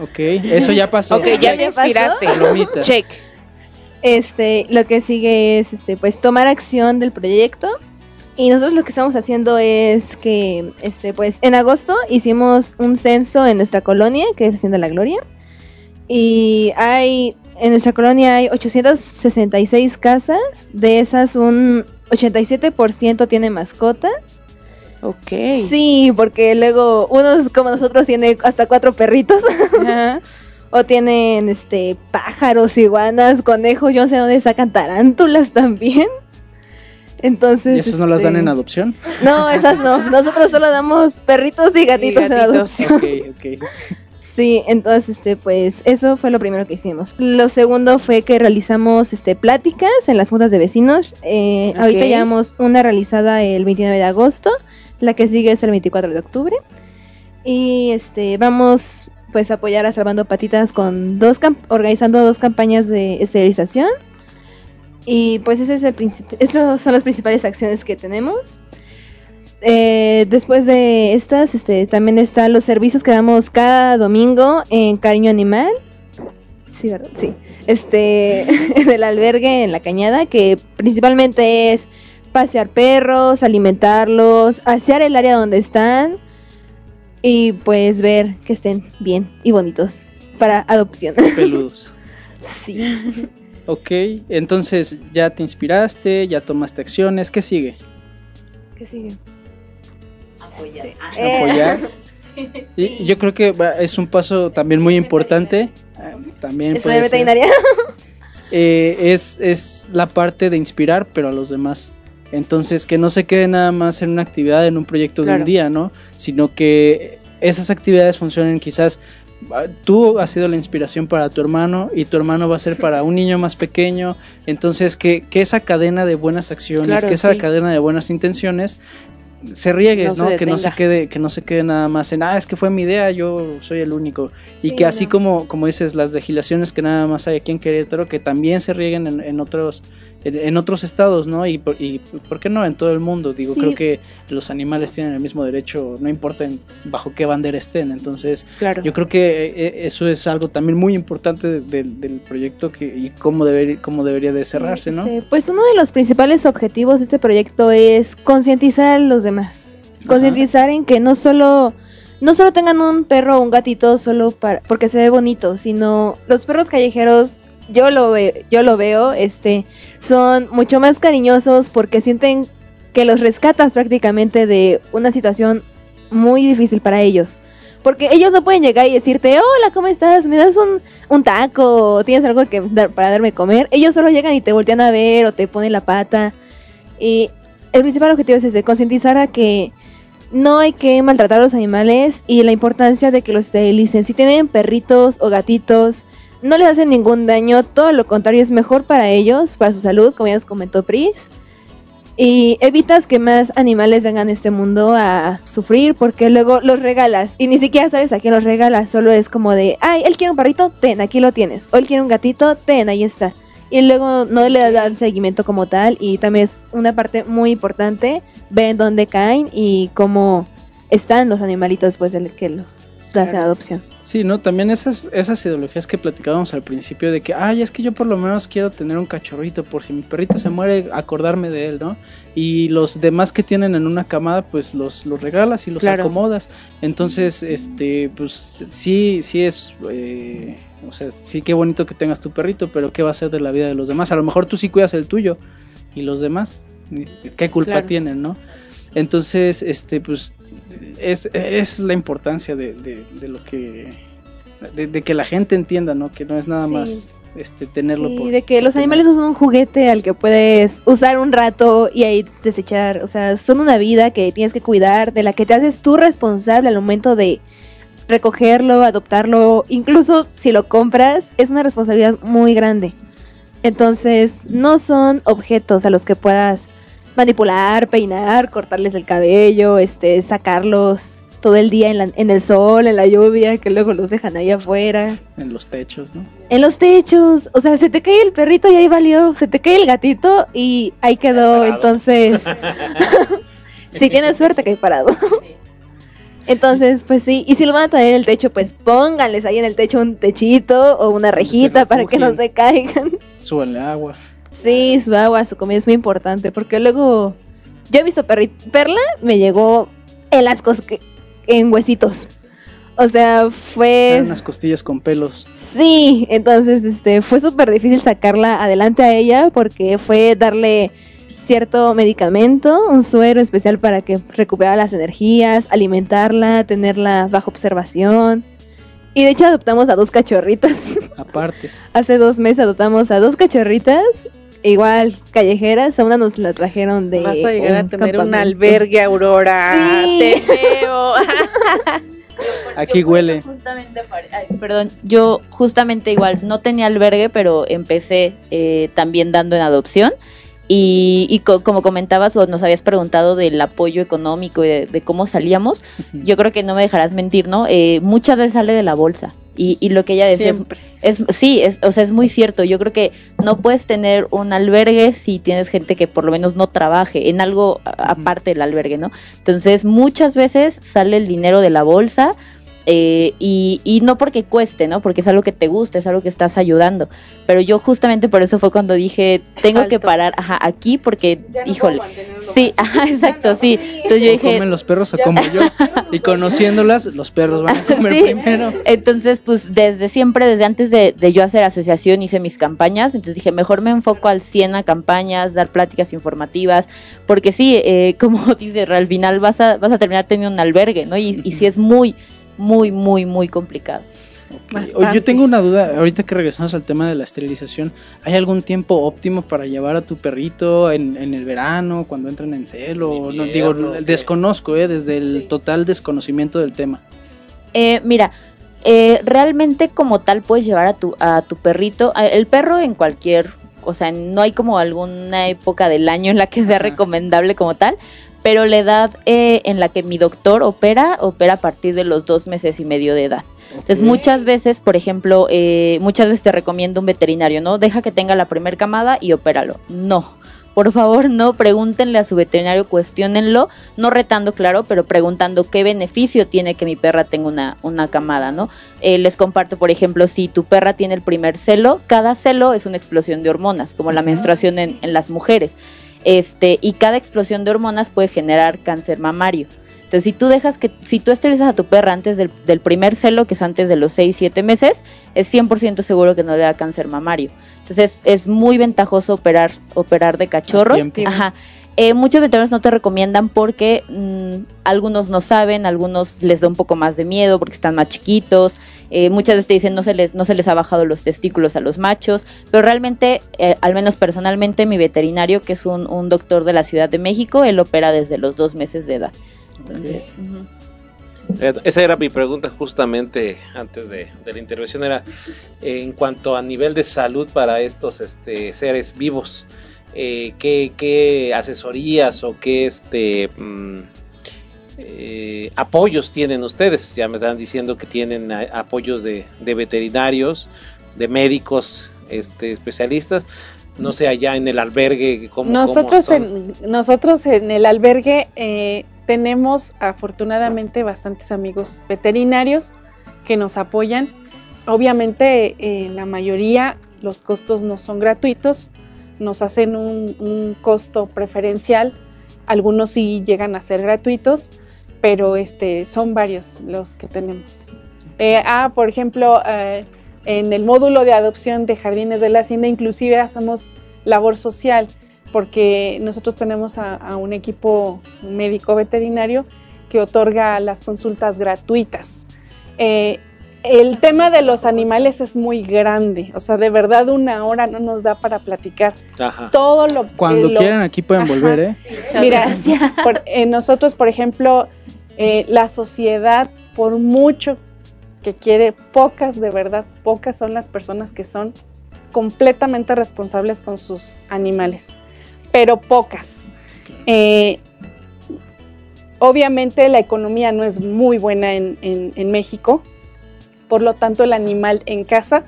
Ok, eso ya pasó. Ok, ya ¿Ya te inspiraste. Palomita. Check. Este, lo que sigue es este pues tomar acción del proyecto. Y nosotros lo que estamos haciendo es que este pues en agosto hicimos un censo en nuestra colonia, que es Hacienda La Gloria. Y hay en nuestra colonia hay 866 casas, de esas un 87% tiene mascotas. Ok. Sí, porque luego unos como nosotros tienen hasta cuatro perritos. Ajá. o tienen este pájaros, iguanas, conejos, yo no sé dónde sacan tarántulas también. Entonces. ¿Y esas no las dan este, en adopción? No, esas no. Nosotros solo damos perritos y gatitos, en gatitos. adopción. Ok, ok. Sí, entonces este pues eso fue lo primero que hicimos. Lo segundo fue que realizamos este pláticas en las juntas de vecinos. Eh. Ahorita llevamos una realizada el 29 de agosto, la que sigue es el 24 de octubre. Y este vamos pues a apoyar a Salvando Patitas con dos cam- organizando dos campañas de esterilización. Y pues ese es el estas son las principales acciones que tenemos. Eh, después de estas, este, también están los servicios que damos cada domingo en Cariño Animal. Sí, ¿verdad? Sí. Este, en el albergue en la cañada, que principalmente es pasear perros, alimentarlos, asear el área donde están y pues ver que estén bien y bonitos para adopción. Peludos. sí. Ok, entonces ya te inspiraste, ya tomaste acciones, ¿qué sigue? ¿Qué sigue? Apoyar. Y yo creo que va- es un paso también muy importante. eh, También puede ser. veterinaria. eh, es, es la parte de inspirar, pero a los demás. Entonces, que no se quede nada más en una actividad, en un proyecto de Claro. un día, ¿no? Sino que esas actividades funcionen quizás. Ah, Tú has sido la inspiración para tu hermano y tu hermano va a ser para un niño más pequeño. Entonces, que, que esa cadena de buenas acciones, Claro, que esa sí. cadena de buenas intenciones se riegue, No que no se quede, que no se quede nada más en ah, es que fue mi idea, yo soy el único. Y Sí, que así no. como, como dices, las legislaciones que nada más hay aquí en Querétaro, que también se rieguen en, en otros, en, en otros estados, ¿no? Y, por- y por qué no en todo el mundo. Digo, Sí. creo que los animales tienen el mismo derecho, no importa en- bajo qué bandera estén. Entonces, Claro. yo creo que eh, eso es algo también muy importante de- del- del proyecto que, y cómo, deber, cómo debería de cerrarse, ¿no? Este, pues uno de los principales objetivos de este proyecto es concientizar a los demás. Concientizar en que no solo no solo tengan un perro o un gatito solo para porque se ve bonito, sino los perros callejeros yo lo ve- yo lo veo, este son mucho más cariñosos porque sienten que los rescatas prácticamente de una situación muy difícil para ellos. Porque ellos no pueden llegar y decirte, hola, ¿cómo estás? ¿Me das un, un taco? ¿O tienes algo que dar- para darme comer? Ellos solo llegan y te voltean a ver o te ponen la pata. Y el principal objetivo es ese, concientizar a que no hay que maltratar a los animales y la importancia de que los esterilicen. Si tienen perritos o gatitos, no les hacen ningún daño, todo lo contrario, es mejor para ellos, para su salud, como ya nos comentó Pris. Y evitas que más animales vengan a este mundo a sufrir porque luego los regalas y ni siquiera sabes a quién los regalas, solo es como de, ay, él quiere un perrito, ten, aquí lo tienes, o él quiere un gatito, ten, ahí está. Y luego no le dan seguimiento como tal y también es una parte muy importante ver en dónde caen y cómo están los animalitos después de que los Claro. adopción. Sí, ¿no? También esas, esas ideologías que platicábamos al principio de que, ay, es que yo por lo menos quiero tener un cachorrito por si mi perrito se muere, acordarme de él, ¿no? Y los demás que tienen en una camada, pues los, los regalas y los Claro. acomodas. Entonces, este, pues sí, sí es, eh, o sea, sí qué bonito que tengas tu perrito, pero ¿qué va a ser de la vida de los demás? A lo mejor tú sí cuidas el tuyo y los demás. qué culpa Claro. tienen, ¿no? Entonces, este, pues, es, es la importancia de, de- de lo que, de, de que la gente entienda, ¿no? Que no es nada Sí. más, este, tenerlo Sí, por... de que los animales no son un juguete al que puedes usar un rato y ahí desechar. O sea, son una vida que tienes que cuidar, de la que te haces tú responsable al momento de recogerlo, adoptarlo. Incluso si lo compras, es una responsabilidad muy grande. Entonces, no son objetos a los que puedas manipular, peinar, cortarles el cabello, este, sacarlos todo el día en, la- en el sol, en la lluvia, que luego los dejan ahí afuera. En los techos, ¿no? En los techos, o sea, se te cae el perrito y ahí valió, se te cae el gatito y ahí quedó, entonces, si tienes suerte que hay parado. Entonces, pues sí, y si lo van a traer en el techo, pues pónganles ahí en el techo un techito o una rejita para que no se caigan. Súbanle agua. Sí, su agua, su comida es muy importante, porque luego yo he visto Perla, me llegó en las cosque- en huesitos. O sea, fue Eran unas costillas con pelos. Sí, entonces este fue súper difícil sacarla adelante a ella porque fue darle cierto medicamento, un suero especial para que recuperara las energías, alimentarla, tenerla bajo observación. Y de hecho adoptamos a dos cachorritas. Aparte. Hace dos meses adoptamos a dos cachorritas, igual callejeras, a una nos la trajeron de Vas a llegar a tener un albergue, Aurora. Sí. Te veo. Aquí Yo huele. justamente ay, perdón, yo justamente igual no tenía albergue, pero empecé eh, también dando en adopción. Y, y co- como comentabas o nos habías preguntado del apoyo económico y de, de cómo salíamos, yo creo que no me dejarás mentir, ¿no? Eh, muchas veces sale de la bolsa. Y, y lo que ella decía es- Siempre. es, sí, es, o sea, es muy cierto. Yo creo que no puedes tener un albergue si tienes gente que por lo menos no trabaje en algo aparte del albergue, ¿no? Entonces, muchas veces sale el dinero de la bolsa eh, y, y no porque cueste, ¿no? Porque es algo que te gusta, es algo que estás ayudando. Pero yo justamente por eso fue cuando dije, tengo que parar ajá, aquí porque, híjole. Sí, ajá, exacto, sí. Entonces yo dije, comen los perros o como yo. Y conociéndolas, los perros van a comer Sí. primero. Entonces, pues desde siempre, desde antes de, de yo hacer asociación, hice mis campañas. Entonces dije, mejor me enfoco al 100 a campañas, dar pláticas informativas. Porque sí, eh, como dice, al final vas a, vas a terminar teniendo un albergue, ¿no? Y, y sí es muy, muy, muy, muy complicado. Yo tengo una duda, ahorita que regresamos al tema de la esterilización, ¿hay algún tiempo óptimo para llevar a tu perrito en, en el verano, cuando entran en celo? No, digo, desconozco, ¿eh? desde el total desconocimiento del tema. Eh, mira, eh, realmente como tal puedes llevar a tu, a tu perrito, a- el perro en cualquier, o sea, no hay como alguna época del año en la que sea recomendable como tal, pero la edad eh, en la que mi doctor opera, opera a partir de los dos meses y medio de edad. Entonces muchas veces, por ejemplo, eh, muchas veces te recomiendo un veterinario, ¿no? Deja que tenga la primer camada y opéralo. No. Por favor, no pregúntenle a su veterinario, cuestionenlo, no retando, claro, pero preguntando qué beneficio tiene que mi perra tenga una, una camada, ¿no? Eh, les comparto, por ejemplo, si tu perra tiene el primer celo, cada celo es una explosión de hormonas, como la menstruación en, en las mujeres. Este, y cada explosión de hormonas puede generar cáncer mamario. Entonces, si tú dejas que, si tú esterilizas a tu perra antes del, del primer celo, que es antes de los 6, 7 meses, es 100% seguro que no le da cáncer mamario. Entonces, es muy ventajoso operar, operar de cachorros. Ajá. Eh, muchos veterinarios no te recomiendan porque mm, algunos no saben, algunos les da un poco más de miedo porque están más chiquitos. Eh, muchas veces te dicen no se les no se les ha bajado los testículos a los machos, pero realmente, eh, al menos personalmente, mi veterinario, que es un, un doctor de la Ciudad de México, él opera desde los dos meses de edad. Entonces, Esa era mi pregunta justamente antes de, de la intervención, era en cuanto a nivel de salud para estos este, seres vivos, eh, ¿qué, qué asesorías o qué este, mm, eh, apoyos tienen ustedes? Ya me están diciendo que tienen a- apoyos de, de veterinarios, de médicos, este, especialistas. No sé, allá en el albergue, ¿cómo, Nosotros cómo en, nosotros en el albergue eh, tenemos afortunadamente bastantes amigos veterinarios que nos apoyan. Obviamente eh, la mayoría los costos no son gratuitos, nos hacen un, un costo preferencial, algunos sí llegan a ser gratuitos, pero este, son varios los que tenemos. Eh, ah, por ejemplo, eh, en el módulo de adopción de Jardines de la Hacienda, inclusive hacemos labor social. porque nosotros tenemos a, a un equipo médico veterinario que otorga las consultas gratuitas. Eh, el tema de los animales es muy grande, o sea, de verdad una hora no nos da para platicar Ajá. todo lo Cuando eh, lo- quieran aquí pueden Ajá. volver, ¿eh? Mira, por- eh, nosotros, por ejemplo, eh, la sociedad, por mucho que quiere, pocas, de verdad, pocas son las personas que son completamente responsables con sus animales, pero pocas. Eh, obviamente la economía no es muy buena en, México, por lo tanto el animal en casa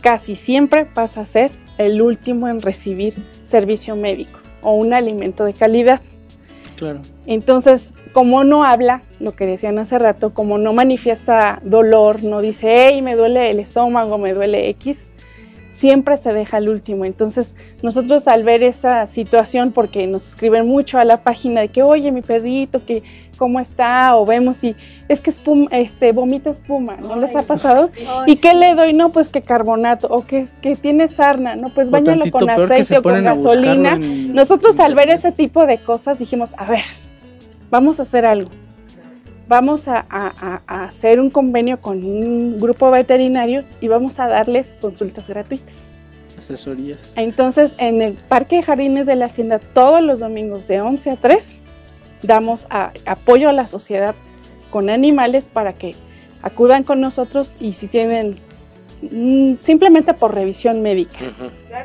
casi siempre pasa a ser el último en recibir servicio médico o un alimento de calidad. Claro. Entonces, como no habla, lo que decían hace rato, como no manifiesta dolor, no dice, hey, me duele el estómago, me duele X, siempre se deja al último. Entonces, nosotros al ver esa situación, porque nos escriben mucho a la página de que, oye, mi perrito, que cómo está, o vemos si es que espuma, este, vomita espuma, ¿no les ha pasado? ¿Y qué le doy? No, pues que carbonato, o que, que tiene sarna, no, pues bañalo con aceite o con gasolina. en- Nosotros al ver ese tipo de cosas dijimos, a ver, vamos a hacer algo. Vamos a, a- a- a hacer un convenio con un grupo veterinario y vamos a darles consultas gratuitas. Asesorías. Entonces, en el Parque de Jardines de la Hacienda, todos los domingos de 11 a 3, damos a- apoyo a la sociedad con animales para que acudan con nosotros y si tienen mm, simplemente por revisión médica,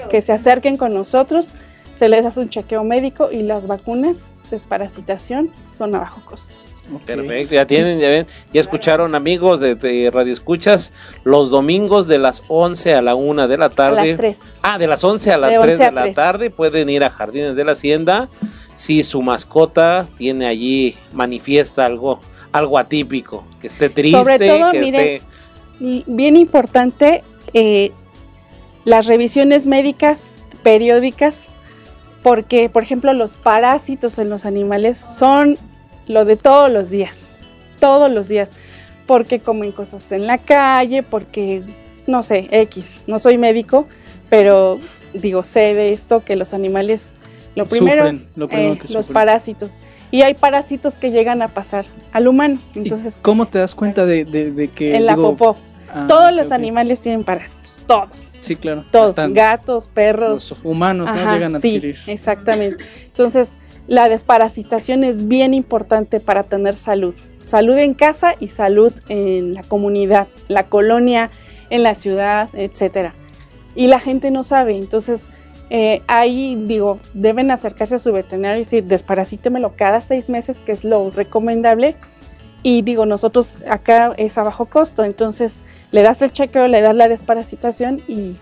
que se acerquen con nosotros, se les hace un chequeo médico y las vacunas desparasitación son a bajo costo. Perfecto, ya tienen, ya ven, ya escucharon amigos de, de Radio Escuchas, los domingos de las 11 a la 1 de la tarde. las 3. Ah, de las 11 a las De 3 11 de a la 3. tarde pueden ir a Jardines de la Hacienda. Si su mascota tiene allí, manifiesta algo, algo atípico, que esté triste, Sobre todo, que miren, esté... bien importante, eh, las revisiones médicas periódicas, porque, por ejemplo, los parásitos en los animales son lo de todos los días, todos los días, porque comen cosas en la calle, porque, no sé, X, no soy médico, pero digo, sé de esto, que los animales, lo primero, Sufren, lo primero eh, que los sufren. parásitos. Y hay parásitos que llegan a pasar al humano. Entonces, ¿Cómo te das cuenta de, de- de que... en la popó. ah, Todos los animales tienen parásitos, todos. Sí, claro. Todos, gatos, perros. Los humanos no llegan a sí, adquirir. exactamente. Entonces, la desparasitación es bien importante para tener salud. Salud en casa y salud en la comunidad, la colonia, en la ciudad, etcétera. Y la gente no sabe, entonces eh, ahí digo, deben acercarse a su veterinario y decir, desparasítemelo cada seis meses, que es lo recomendable. Y digo, nosotros acá es a bajo costo, entonces le das el chequeo, le das la desparasitación y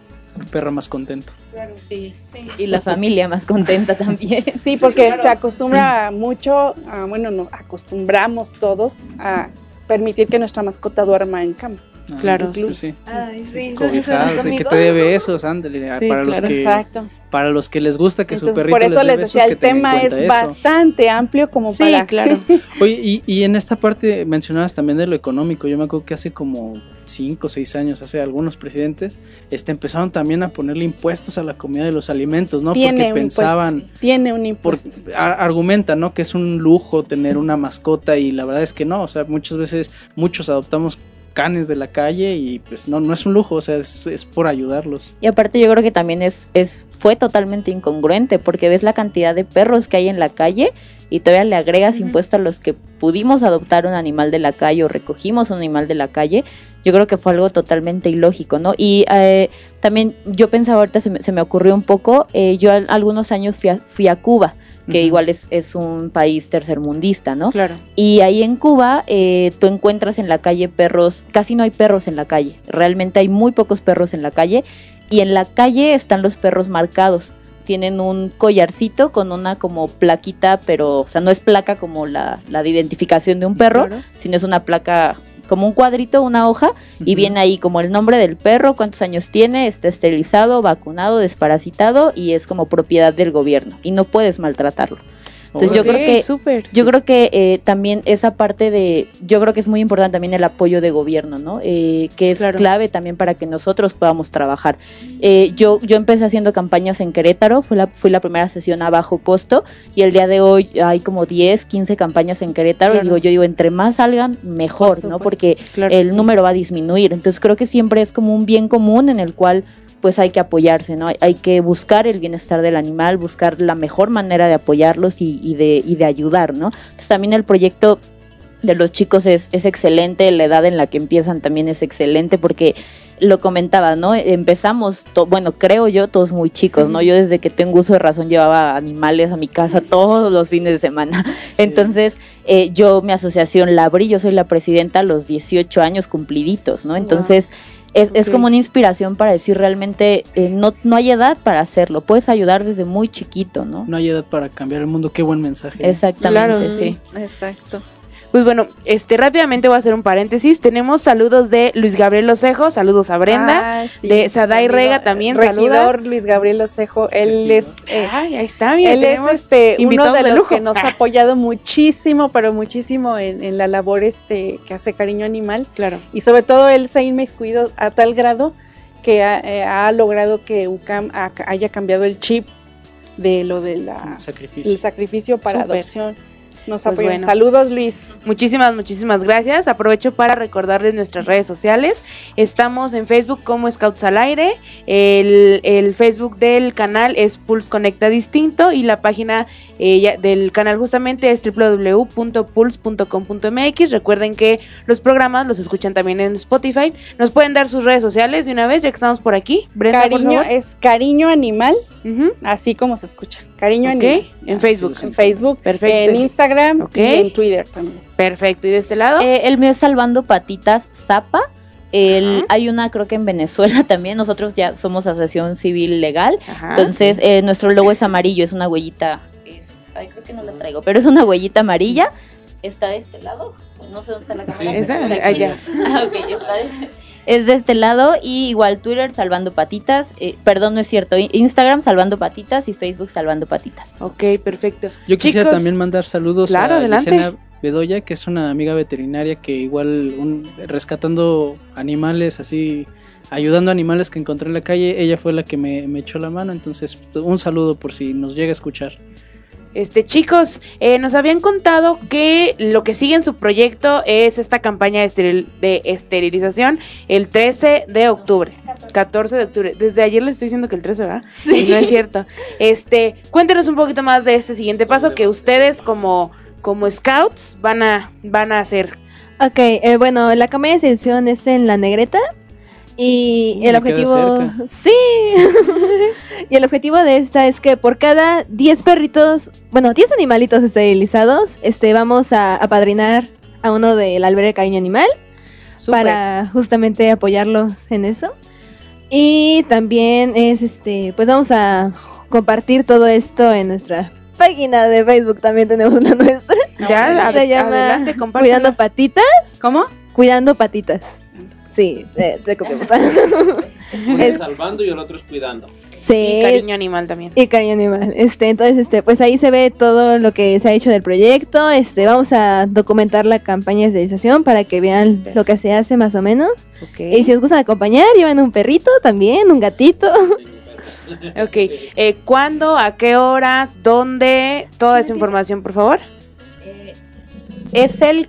perro más contento. Sí, Y la familia más contenta también. Sí, porque se acostumbra mucho, a, bueno, no, acostumbramos todos a permitir que nuestra mascota duerma en cama. Ah, Claro. Sí, sí. Ay, sí. Cobijados, y que te dé besos, ándale. Sí, para los claro, que, exacto. Para los que les gusta que su Entonces, perrito por eso les, dé les decía, el tema es eso. bastante amplio como Sí, para... claro. Oye, y, y en esta parte mencionabas también de lo económico. Yo me acuerdo que hace como 5 o 6 años, hace algunos presidentes, este, empezaron también a ponerle impuestos a la comida de los alimentos, ¿no? tiene Porque un pensaban, impuesto, tiene un por, impuesto. a- argumentan, ¿no? Que es un lujo tener una mascota y la verdad es que no, o sea, muchas veces muchos adoptamos canes de la calle y pues no, no es un lujo, o sea, es, es por ayudarlos. Y aparte yo creo que también es, es, fue totalmente incongruente, porque ves la cantidad de perros que hay en la calle y todavía le agregas impuesto a los que pudimos adoptar un animal de la calle o recogimos un animal de la calle. Yo creo que fue algo totalmente ilógico, ¿no? Y eh, también yo pensaba ahorita, se me, se me ocurrió un poco, eh, yo al- algunos años fui a, fui a Cuba, que igual es, es un país tercermundista, ¿no? Claro. Y ahí en Cuba eh, tú encuentras en la calle perros, casi no hay perros en la calle, realmente hay muy pocos perros en la calle y en la calle están los perros marcados. Tienen un collarcito con una como plaquita, pero, o sea, no es placa como la, la de identificación de un perro, Claro. sino es una placa como un cuadrito, una hoja, y viene ahí como el nombre del perro, cuántos años tiene, está esterilizado, vacunado, desparasitado y es como propiedad del gobierno y no puedes maltratarlo. Entonces yo creo que yo creo que eh, también esa parte de, yo creo que es muy importante también el apoyo de gobierno, ¿no? Eh, que es Claro. clave también para que nosotros podamos trabajar. Eh, yo, yo empecé haciendo campañas en Querétaro, fue la, fui la primera sesión a bajo costo y el día de hoy hay como 10, 15 campañas en Querétaro Claro. y digo, yo digo, entre más salgan, mejor, ¿no? Porque Claro el sí. número va a disminuir. Entonces creo que siempre es como un bien común en el cual pues hay que apoyarse, ¿no? Hay, hay que buscar el bienestar del animal, buscar la mejor manera de apoyarlos y, y de, y de ayudar, ¿no? Entonces también el proyecto de los chicos es, es excelente, la edad en la que empiezan también es excelente porque lo comentaba, ¿no? Empezamos, to- bueno, creo yo, todos muy chicos, ¿no? Yo desde que tengo uso de razón llevaba animales a mi casa todos los fines de semana. Entonces, eh, yo, mi asociación la abrí, yo soy la presidenta a los 18 años cumpliditos, ¿no? Entonces, es, es como una inspiración para decir realmente, eh, no, no hay edad para hacerlo, puedes ayudar desde muy chiquito, ¿no? No hay edad para cambiar el mundo, qué buen mensaje. Exactamente, Claro, sí. Exacto. Pues bueno, este rápidamente voy a hacer un paréntesis. Tenemos saludos de Luis Gabriel Osejo, saludos a Brenda. Ah, sí, de Sadai amigo, Rega también, Regidor saludas. Luis Gabriel Osejo, él es eh, Ay, ahí está, mira, él es este uno de de los lujo. que nos ha apoyado muchísimo, pero muchísimo en, en la labor este que hace Cariño Animal Claro. y sobre todo él se ha inmiscuido a tal grado que ha, eh, ha logrado que UCAM ha- haya cambiado el chip de lo de la Sacrificio. el sacrificio para adopción. Nos Pues bueno. Saludos Luis. Muchísimas, muchísimas gracias. Aprovecho para recordarles nuestras redes sociales. Estamos en Facebook como Scouts al Aire. El, el Facebook del canal es Pulse Conecta Distinto y la página eh, del canal justamente es www.pulse.com.mx. Recuerden que los programas los escuchan también en Spotify. Nos pueden dar sus redes sociales de una vez, ya que estamos por aquí. Brenda, por Cariño favor. es Cariño Animal, así como se escucha. Cariño Ok, Animal. en Facebook. En Facebook, Perfecto. en Instagram Ok. y en Twitter también. Perfecto. ¿Y de este lado? Eh, el mío es Salvando Patitas Zapa. El, hay una creo que en Venezuela también, nosotros ya somos asociación civil legal, Ajá. entonces eh, nuestro logo es amarillo, es una huellita, es- ay creo que no la traigo, pero es una huellita amarilla, está de este lado, no sé dónde está la cámara. Esa, Está aquí. allá. Ah, ok, está de- es de este lado y igual Twitter Salvando Patitas, eh, perdón no es cierto, Instagram Salvando Patitas y Facebook Salvando Patitas. Ok, perfecto. Yo quisiera Chicos, también mandar saludos Claro, a adelante. Licena Bedoya, que es una amiga veterinaria que igual un- rescatando animales así, ayudando a animales que encontré en la calle, ella fue la que me, me echó la mano, entonces un saludo por si nos llega a escuchar. Este, chicos, eh, nos habían contado que lo que sigue en su proyecto es esta campaña de, esteril- de esterilización el 13 de octubre. 14 de octubre. Desde ayer les estoy diciendo que el 13, ¿verdad? Y no es cierto. Este, cuéntenos un poquito más de este siguiente paso que ustedes como, como scouts van a, van a hacer. Ok, eh, bueno, la campaña de selección es en La Negreta. Y el me objetivo. Sí. y el objetivo de esta es que por cada 10 perritos, bueno, 10 animalitos esterilizados, este, vamos a apadrinar a uno del albergue de cariño animal Súper. para justamente apoyarlos en eso. Y también es este, pues vamos a compartir todo esto en nuestra página de Facebook, también tenemos una nuestra. Ya, Se llama adelante. Cuidando patitas. ¿Cómo? Cuidando patitas. Sí, eh, te copiamos. Uno Es- salvando y el otro es cuidando. sí, Y cariño animal también. y cariño animal. Este, entonces, este, pues ahí se ve todo lo que se ha hecho del proyecto. Este, vamos a documentar la campaña de esterilización para que vean lo que se hace más o menos. Ok. Y si os gustan acompañar, llevan un perrito también, un gatito. Ok, eh, ¿cuándo, a qué horas, dónde? Toda esa información, por favor. Es el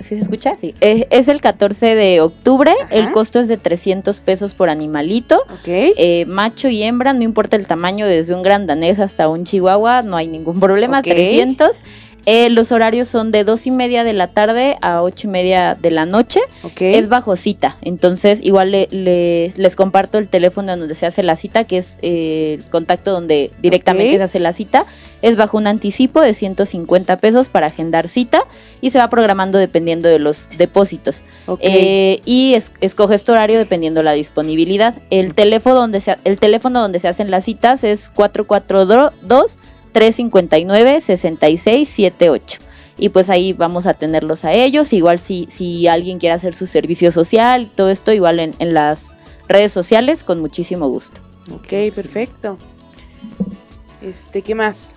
¿Sí se escucha? Sí. Es, es el 14 de octubre. Ajá. El costo es de 300 pesos por animalito. Ok. Eh, macho y hembra, no importa el tamaño, desde un gran danés hasta un chihuahua, no hay ningún problema. Ok. 300. Eh, los horarios son de dos y media de la tarde a ocho y media de la noche. ok. Es bajo cita, entonces igual le- les, les comparto el teléfono donde se hace la cita, que es eh, el contacto donde directamente se hace la cita. Es bajo un anticipo de 150 pesos para agendar cita y se va programando dependiendo de los depósitos. Ok. Eh, y es- escoge este horario dependiendo la disponibilidad. El teléfono donde se, el teléfono donde se hacen las citas es 442 359 6678. Y pues ahí vamos a tenerlos a ellos. Igual si, si alguien quiere hacer su servicio social, todo esto igual en, en las redes sociales, con muchísimo gusto. Ok, perfecto. Este, ¿qué más?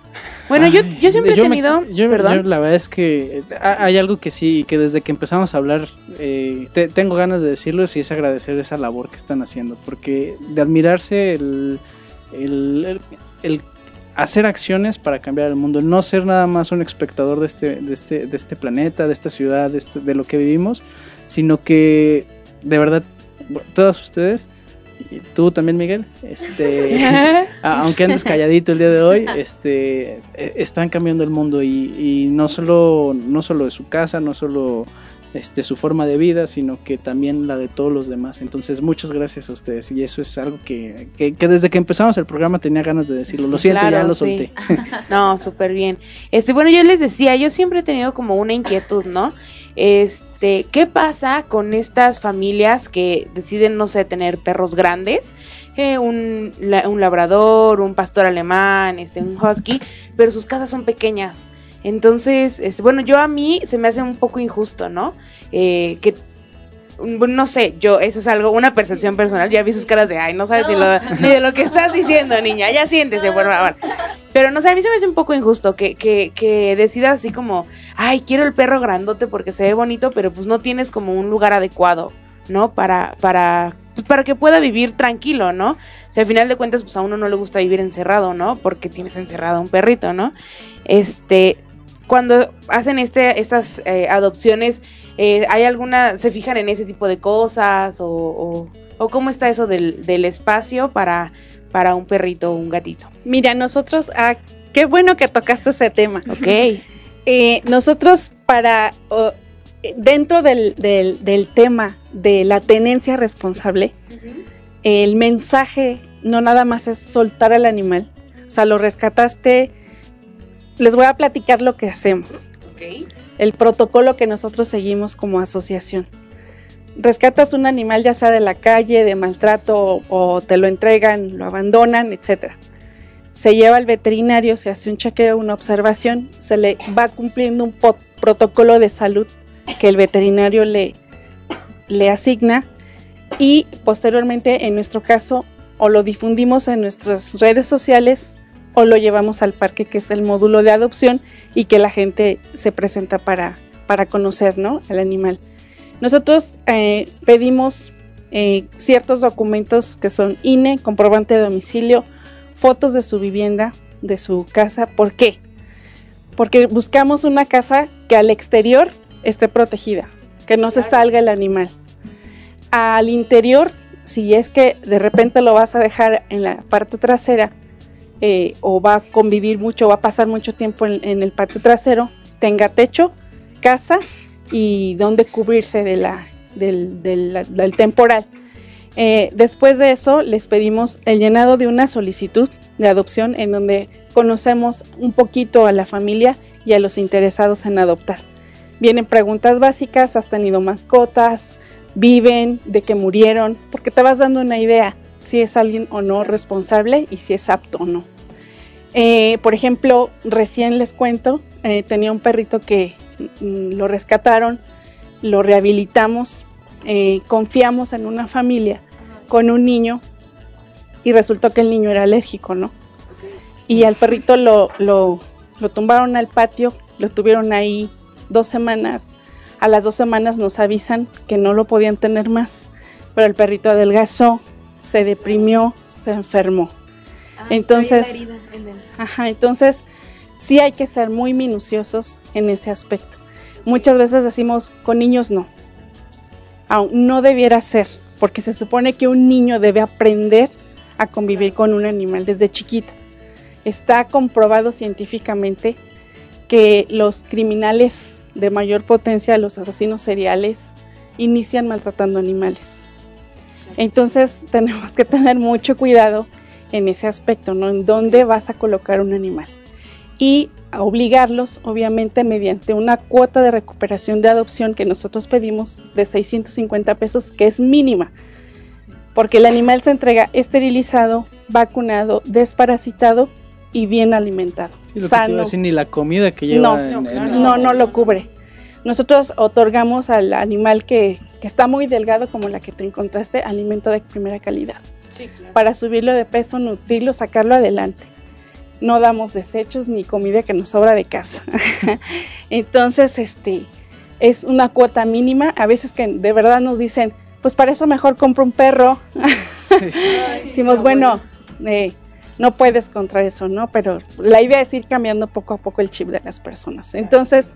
Bueno, yo, Ay, yo siempre yo he me- tenido. yo- perdón. yo la verdad es que eh, ha- hay algo que sí, que desde que empezamos a hablar, eh, te- tengo ganas de decirlo, y es agradecer esa labor que están haciendo, porque de admirarse el, el, el- el hacer acciones para cambiar el mundo, no ser nada más un espectador de este, de este, de este planeta, de esta ciudad, de, este- de lo que vivimos, sino que de verdad, todos ustedes, y tú también Miguel, este, aunque andes calladito el día de hoy, este, eh, están cambiando el mundo y, y no solo, no solo de su casa, no solo este, su forma de vida, sino que también la de todos los demás. Entonces, muchas gracias a ustedes y eso es algo que, que, que desde que empezamos el programa tenía ganas de decirlo. Lo siento, Claro, ya lo sí. solté. No, súper bien. Este, bueno, yo les decía, yo siempre he tenido como una inquietud, ¿no? Este, ¿qué pasa con estas familias que deciden, no sé, tener perros grandes? Eh, un, la- un labrador, un pastor alemán, este, un husky, pero sus casas son pequeñas. Entonces, este, bueno, yo a mí se me hace un poco injusto, ¿no? Eh, que bueno, no sé, yo, eso es algo, una percepción personal. Ya vi sus caras de, ay, no sabes Ni, lo- ni de lo que estás diciendo, niña. Ya siéntese, por favor. Pero no sé, a mí se me hace un poco injusto que, que, que decidas así como, ay, quiero el perro grandote porque se ve bonito, pero pues no tienes como un lugar adecuado, ¿no? Para, para, pues, para que pueda vivir tranquilo, ¿no? O sea, al final de cuentas, pues a uno no le gusta vivir encerrado, ¿no? Porque tienes encerrado a un perrito, ¿no? Este, cuando hacen este, estas eh, adopciones, eh, ¿hay alguna, se fijan en ese tipo de cosas o, o, o cómo está eso del, del espacio para, para un perrito o un gatito? Mira, nosotros, ah, qué bueno que tocaste ese tema. Ok. Eh, nosotros para, dentro del, del- del tema de la tenencia responsable, el mensaje no nada más es soltar al animal, o sea, lo rescataste, les voy a platicar lo que hacemos, el protocolo que nosotros seguimos como asociación. Rescatas un animal ya sea de la calle, de maltrato o, te lo entregan, lo abandonan, etcétera. Se lleva al veterinario, se hace un chequeo, una observación, se le va cumpliendo un protocolo de salud que el veterinario le, le asigna y posteriormente en nuestro caso o lo difundimos en nuestras redes sociales o lo llevamos al parque que es el módulo de adopción y que la gente se presenta para, para conocer ¿no? al animal. Nosotros eh, pedimos eh, ciertos documentos que son INE, comprobante de domicilio, fotos de su vivienda, de su casa. ¿Por qué? Porque buscamos una casa que al exterior esté protegida, que no se salga el animal. Al interior, si es que de repente lo vas a dejar en la parte trasera eh, o va a convivir mucho, va a pasar mucho tiempo en, el patio trasero, tenga techo, casa y donde cubrirse del, temporal. Eh, después de eso, les pedimos el llenado de una solicitud de adopción en donde conocemos un poquito a la familia y a los interesados en adoptar. Vienen preguntas básicas, has tenido mascotas, viven, de que murieron, porque te vas dando una idea si es alguien o no responsable y si es apto o no. Eh, por ejemplo, recién les cuento, eh, tenía un perrito que mm, lo rescataron, lo rehabilitamos, eh, confiamos en una familia con un niño y resultó que el niño era alérgico, ¿no? Y al perrito lo, lo, lo tumbaron al patio, lo tuvieron ahí dos semanas. A las dos semanas nos avisan que no lo podían tener más, pero el perrito adelgazó, se deprimió, se enfermó. Entonces, ajá, entonces sí hay que ser muy minuciosos en ese aspecto. Muchas veces decimos, con niños no. Aún no debiera ser, porque se supone que un niño debe aprender a convivir con un animal desde chiquito. Está comprobado científicamente que los criminales de mayor potencia, los asesinos seriales, inician maltratando animales. Entonces tenemos que tener mucho cuidado en ese aspecto, ¿no? En dónde vas a colocar un animal. Y a obligarlos, obviamente, mediante una cuota de recuperación de adopción que nosotros pedimos de 650 pesos, que es mínima, porque el animal se entrega esterilizado, vacunado, desparasitado y bien alimentado. Sí, lo que te iba a sano. decir, ni la comida que lleva No, en- en- no, no lo cubre. Nosotros otorgamos al animal que, que está muy delgado, como la que te encontraste, alimento de primera calidad. Para subirlo de peso, nutrirlo, sacarlo adelante. no damos desechos ni comida que nos sobra de casa. Entonces, este, es una cuota mínima. A veces que de verdad nos dicen, pues para eso mejor compro un perro. Decimos, bueno, eh, no puedes contra eso, ¿no? Pero la idea es ir cambiando poco a poco el chip de las personas. Entonces,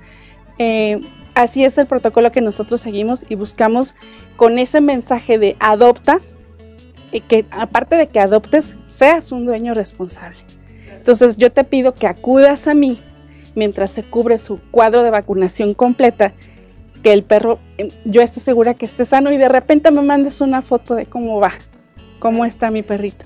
eh, así es el protocolo que nosotros seguimos y buscamos con ese mensaje de adopta, que aparte de que adoptes, seas un dueño responsable. Entonces yo te pido que acudas a mí mientras se cubre su cuadro de vacunación completa, que el perro, eh, yo estoy segura que esté sano y de repente me mandes una foto de cómo va, cómo está mi perrito.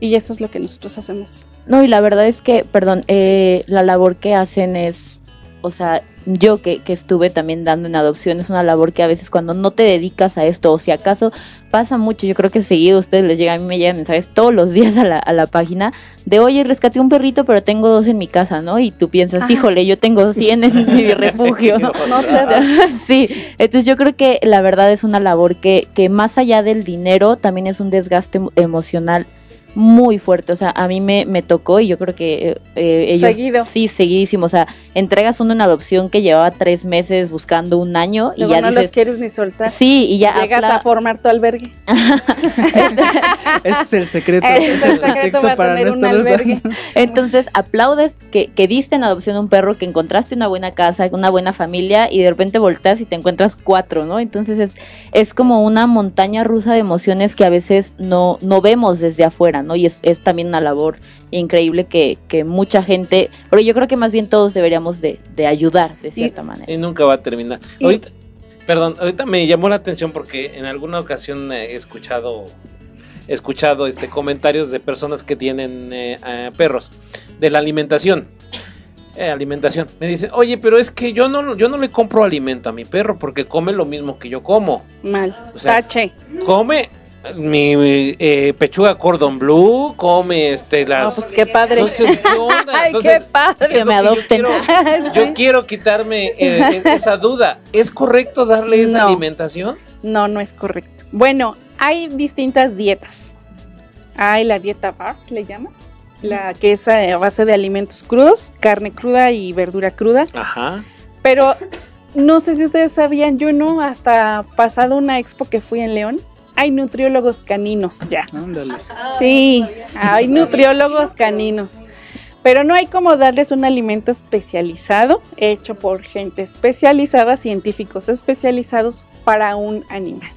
Y eso es lo que nosotros hacemos. No, y la verdad es que, perdón, eh, la labor que hacen es, o sea, yo que, que, estuve también dando en adopción, es una labor que a veces cuando no te dedicas a esto, o si acaso pasa mucho, yo creo que seguido a ustedes les llega, a mí me llegan mensajes todos los días a la, a la página de, oye, rescaté un perrito, pero tengo dos en mi casa, ¿no? Y tú piensas, Ajá. híjole, yo tengo 100 en mi refugio. no, sí, entonces yo creo que la verdad es una labor que, que más allá del dinero, también es un desgaste emocional muy fuerte, o sea, a mí me, me tocó y yo creo que eh, ellos... Seguido. Sí, seguidísimo, o sea, entregas uno en adopción que llevaba tres meses buscando un año Luego y ya no dices, los quieres ni soltar. Sí, y ya... Llegas a formar tu albergue. Ese es el secreto. Ese es el secreto para, para tener un albergue. Entonces, aplaudes que, que diste en adopción un perro, que encontraste una buena casa, una buena familia y de repente volteas y te encuentras cuatro, ¿no? Entonces es, es como una montaña rusa de emociones que a veces no, no vemos desde afuera, ¿no? Y es, es también una labor increíble que, que, mucha gente, pero yo creo que más bien todos deberíamos de, de ayudar de cierta y, manera. Y nunca va a terminar. Y, ahorita, perdón, ahorita me llamó la atención porque en alguna ocasión he escuchado escuchado este comentarios de personas que tienen eh, eh, perros de la alimentación. Eh, alimentación. Me dicen, oye, pero es que yo no, yo no le compro alimento a mi perro porque come lo mismo que yo como. Mal. O sea, Tache. Come mi eh, pechuga cordon blue, come este las. No, pues qué padre. Entonces, ¿qué onda? Ay, Entonces, qué padre. Que me adopten. Yo quiero, yo quiero quitarme eh, esa duda. ¿Es correcto darle esa No. alimentación? No, no es correcto. Bueno, hay distintas dietas. Hay la dieta BARF, le llaman, la que es a base de alimentos crudos, carne cruda y verdura cruda. Ajá. Pero no sé si ustedes sabían, yo no, hasta pasado una expo que fui en León, hay nutriólogos caninos ya. Ándale. Sí, hay nutriólogos caninos. Pero no hay como darles un alimento especializado, hecho por gente especializada, científicos especializados para un animal.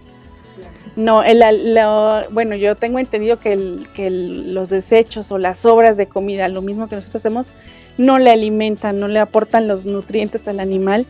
No, el, lo- bueno, yo tengo entendido que, el- que el- los desechos o las sobras de comida, lo mismo que nosotros hacemos, no le alimentan, no le aportan los nutrientes al animal.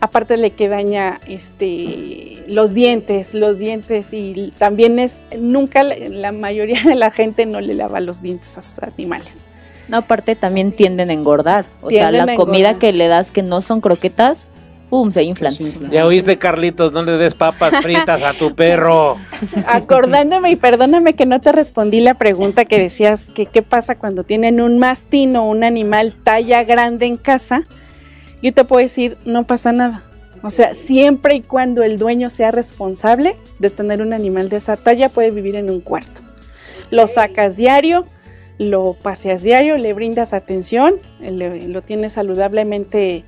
Aparte le que daña este, los dientes, los dientes y también es, nunca la, mayoría de la gente no le lava los dientes a sus animales. No, aparte también tienden a engordar. O sea, la comida engordar. que le das que no son croquetas, ¡pum! se inflan. Ya oíste, Carlitos, no le des papas fritas a tu perro. Acordándome y perdóname que no te respondí la pregunta que decías que qué pasa cuando tienen un mastín o un animal talla grande en casa. Yo te puedo decir, no pasa nada. O sea, siempre y cuando el dueño sea responsable de tener un animal de esa talla, puede vivir en un cuarto. Lo sacas diario, lo paseas diario, le brindas atención, le- lo tienes saludablemente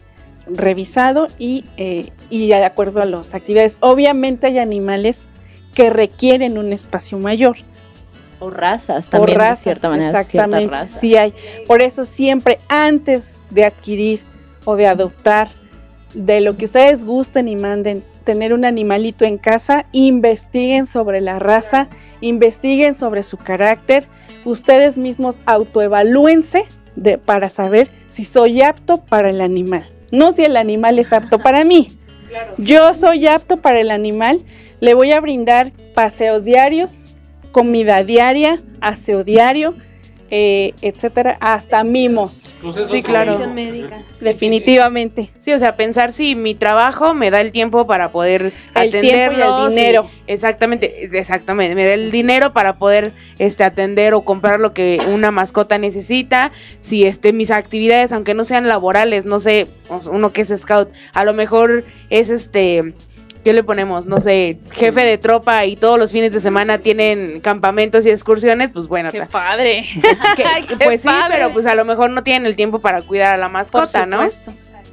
revisado y, eh, y de acuerdo a las actividades. Obviamente hay animales que requieren un espacio mayor. O razas también, razas, de cierta manera. exactamente. razas. Sí hay. Por eso siempre antes de adquirir o de adoptar, de lo que ustedes gusten y manden, tener un animalito en casa, investiguen sobre la raza, investiguen sobre su carácter, ustedes mismos autoevalúense para saber si soy apto para el animal. No si el animal es apto para mí. Yo soy apto para el animal, le voy a brindar paseos diarios, comida diaria, aseo diario, eh, etcétera, hasta mimos. Sí, claro. Médica. Definitivamente. Sí, o sea, pensar si mi trabajo me da el tiempo para poder El tiempo y el dinero. exactamente, exactamente. Me da el dinero para poder este atender o comprar lo que una mascota necesita. Si este mis actividades, aunque no sean laborales, no sé, uno que es scout, a lo mejor es este ¿qué le ponemos? No sé, jefe de tropa y todos los fines de semana tienen campamentos y excursiones, pues bueno. ¡Qué padre! que- pues sí, pero pues a lo mejor no tienen el tiempo para cuidar a la mascota, ¿no?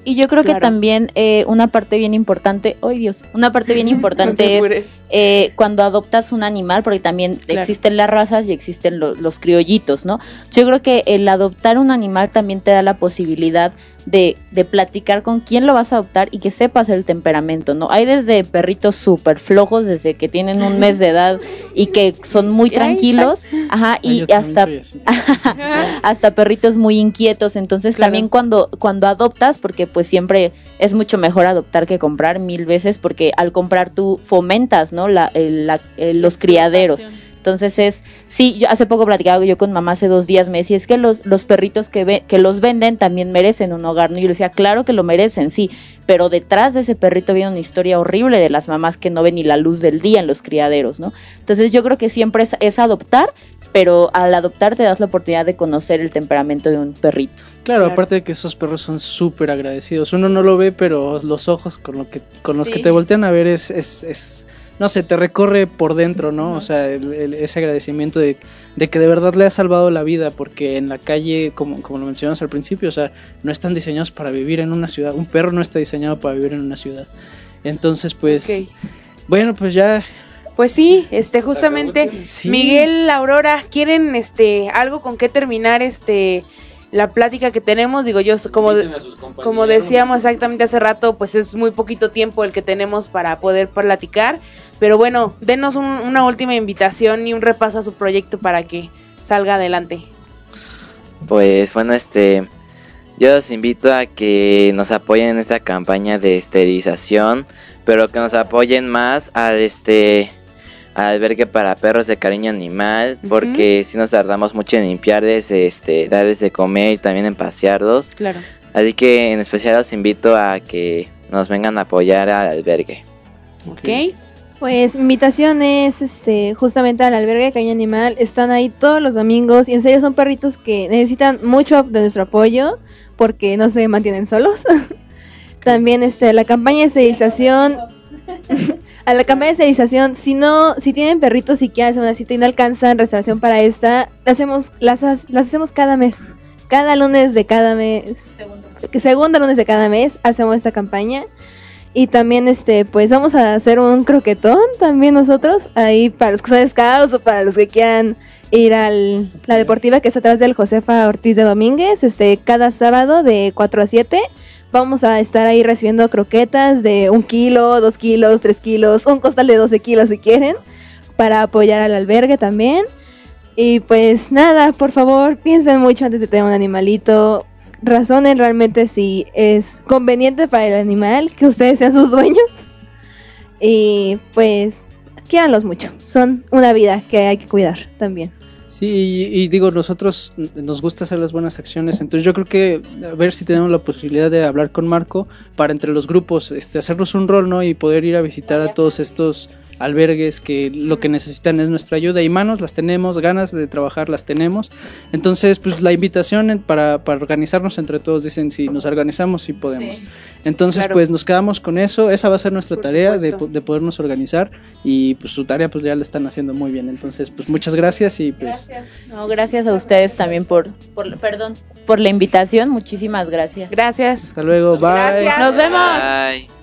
Y yo creo que también eh, una parte bien importante, ¡ay Dios! Una parte bien No importante es eh, cuando adoptas un animal, porque también Claro. existen las razas y existen lo- los criollitos, ¿no? Yo creo que el adoptar un animal también te da la posibilidad de, de platicar con quién lo vas a adoptar y que sepas el temperamento, ¿no? Hay desde perritos súper flojos, desde que tienen un mes de edad y que son muy tranquilos, ajá, Ay, y hasta hasta perritos muy inquietos. Entonces Claro. también cuando, cuando adoptas, porque pues siempre es mucho mejor adoptar que comprar mil veces, porque al comprar tú fomentas, ¿no? La, el- la- el- los criaderos. Entonces es, sí, yo hace poco platicaba yo con mamá hace dos días, me decía, es que los, los perritos que, ve, que los venden también merecen un hogar, ¿no? Y yo le decía, claro que lo merecen, sí, pero detrás de ese perrito viene una historia horrible de las mamás que no ven ni la luz del día en los criaderos, ¿no? Entonces yo creo que siempre es, es adoptar, pero al adoptar te das la oportunidad de conocer el temperamento de un perrito. Claro, Claro. aparte de que esos perros son súper agradecidos. Uno no lo ve, pero los ojos con, lo que, con los Sí. que te voltean a ver es, es, es- no sé, te recorre por dentro, ¿no? O sea, el- el- ese agradecimiento de, de que de verdad le ha salvado la vida, porque en la calle, como, como lo mencionamos al principio, o sea, no están diseñados para vivir en una ciudad. Un perro no está diseñado para vivir en una ciudad. Entonces, pues, Ok. bueno, pues ya Pues sí, este, justamente, Sí. Miguel, Aurora, ¿quieren este algo con qué terminar este la plática que tenemos? Digo, yo como, como decíamos exactamente hace rato, pues es muy poquito tiempo el que tenemos para poder platicar. Pero bueno, denos un- una última invitación y un repaso a su proyecto para que salga adelante. Pues bueno, este, yo los invito a que nos apoyen en esta campaña de esterilización, pero que nos apoyen más al este albergue para perros de cariño animal, porque si nos tardamos mucho en limpiarles, este, darles de comer y también en pasearlos. Claro. Así que en especial los invito a que nos vengan a apoyar al albergue. ¿Ok? Pues mi invitación es este justamente al albergue de Caña Animal. Están ahí todos los domingos y en serio son perritos que necesitan mucho de nuestro apoyo porque no se mantienen solos. También este la campaña de esterilización a la campaña de esterilización, si no, si tienen perritos y quieren hacer una cita y no alcanzan restauración para esta, hacemos, las, las hacemos cada mes. Cada lunes de cada mes. que Segundo lunes de cada mes hacemos esta campaña. Y también, este, pues vamos a hacer un croquetón también nosotros, ahí para los que son scouts o para los que quieran ir a la deportiva que está atrás del Josefa Ortiz de Domínguez, este, cada sábado de 4 a 7. Vamos a estar ahí recibiendo croquetas de un kilo, dos kilos, tres kilos, un costal de 12 kilos si quieren, para apoyar al albergue también. Y pues nada, por favor, piensen mucho antes de tener un animalito. Razonen realmente si es conveniente para el animal que ustedes sean sus dueños. Y pues, quiéranlos mucho. Son una vida que hay que cuidar también. Sí, y, y digo, nosotros nos gusta hacer las buenas acciones, entonces yo creo que a ver si tenemos la posibilidad de hablar con Marco para entre los grupos, este, hacernos un rol, ¿no? Y poder ir a visitar a todos estos albergues que lo que necesitan es nuestra ayuda y manos las tenemos, ganas de trabajar las tenemos. Entonces, pues la invitación para, para organizarnos entre todos, dicen, si nos organizamos, si podemos. Entonces, Claro. pues nos quedamos con eso, esa va a ser nuestra Por tarea de, de podernos organizar y pues su tarea pues ya la están haciendo muy bien. Entonces, pues muchas gracias y pues... No, gracias a ustedes también por, por perdón, por la invitación. Muchísimas gracias. Gracias. Hasta luego, bye. Gracias. Nos vemos. Bye.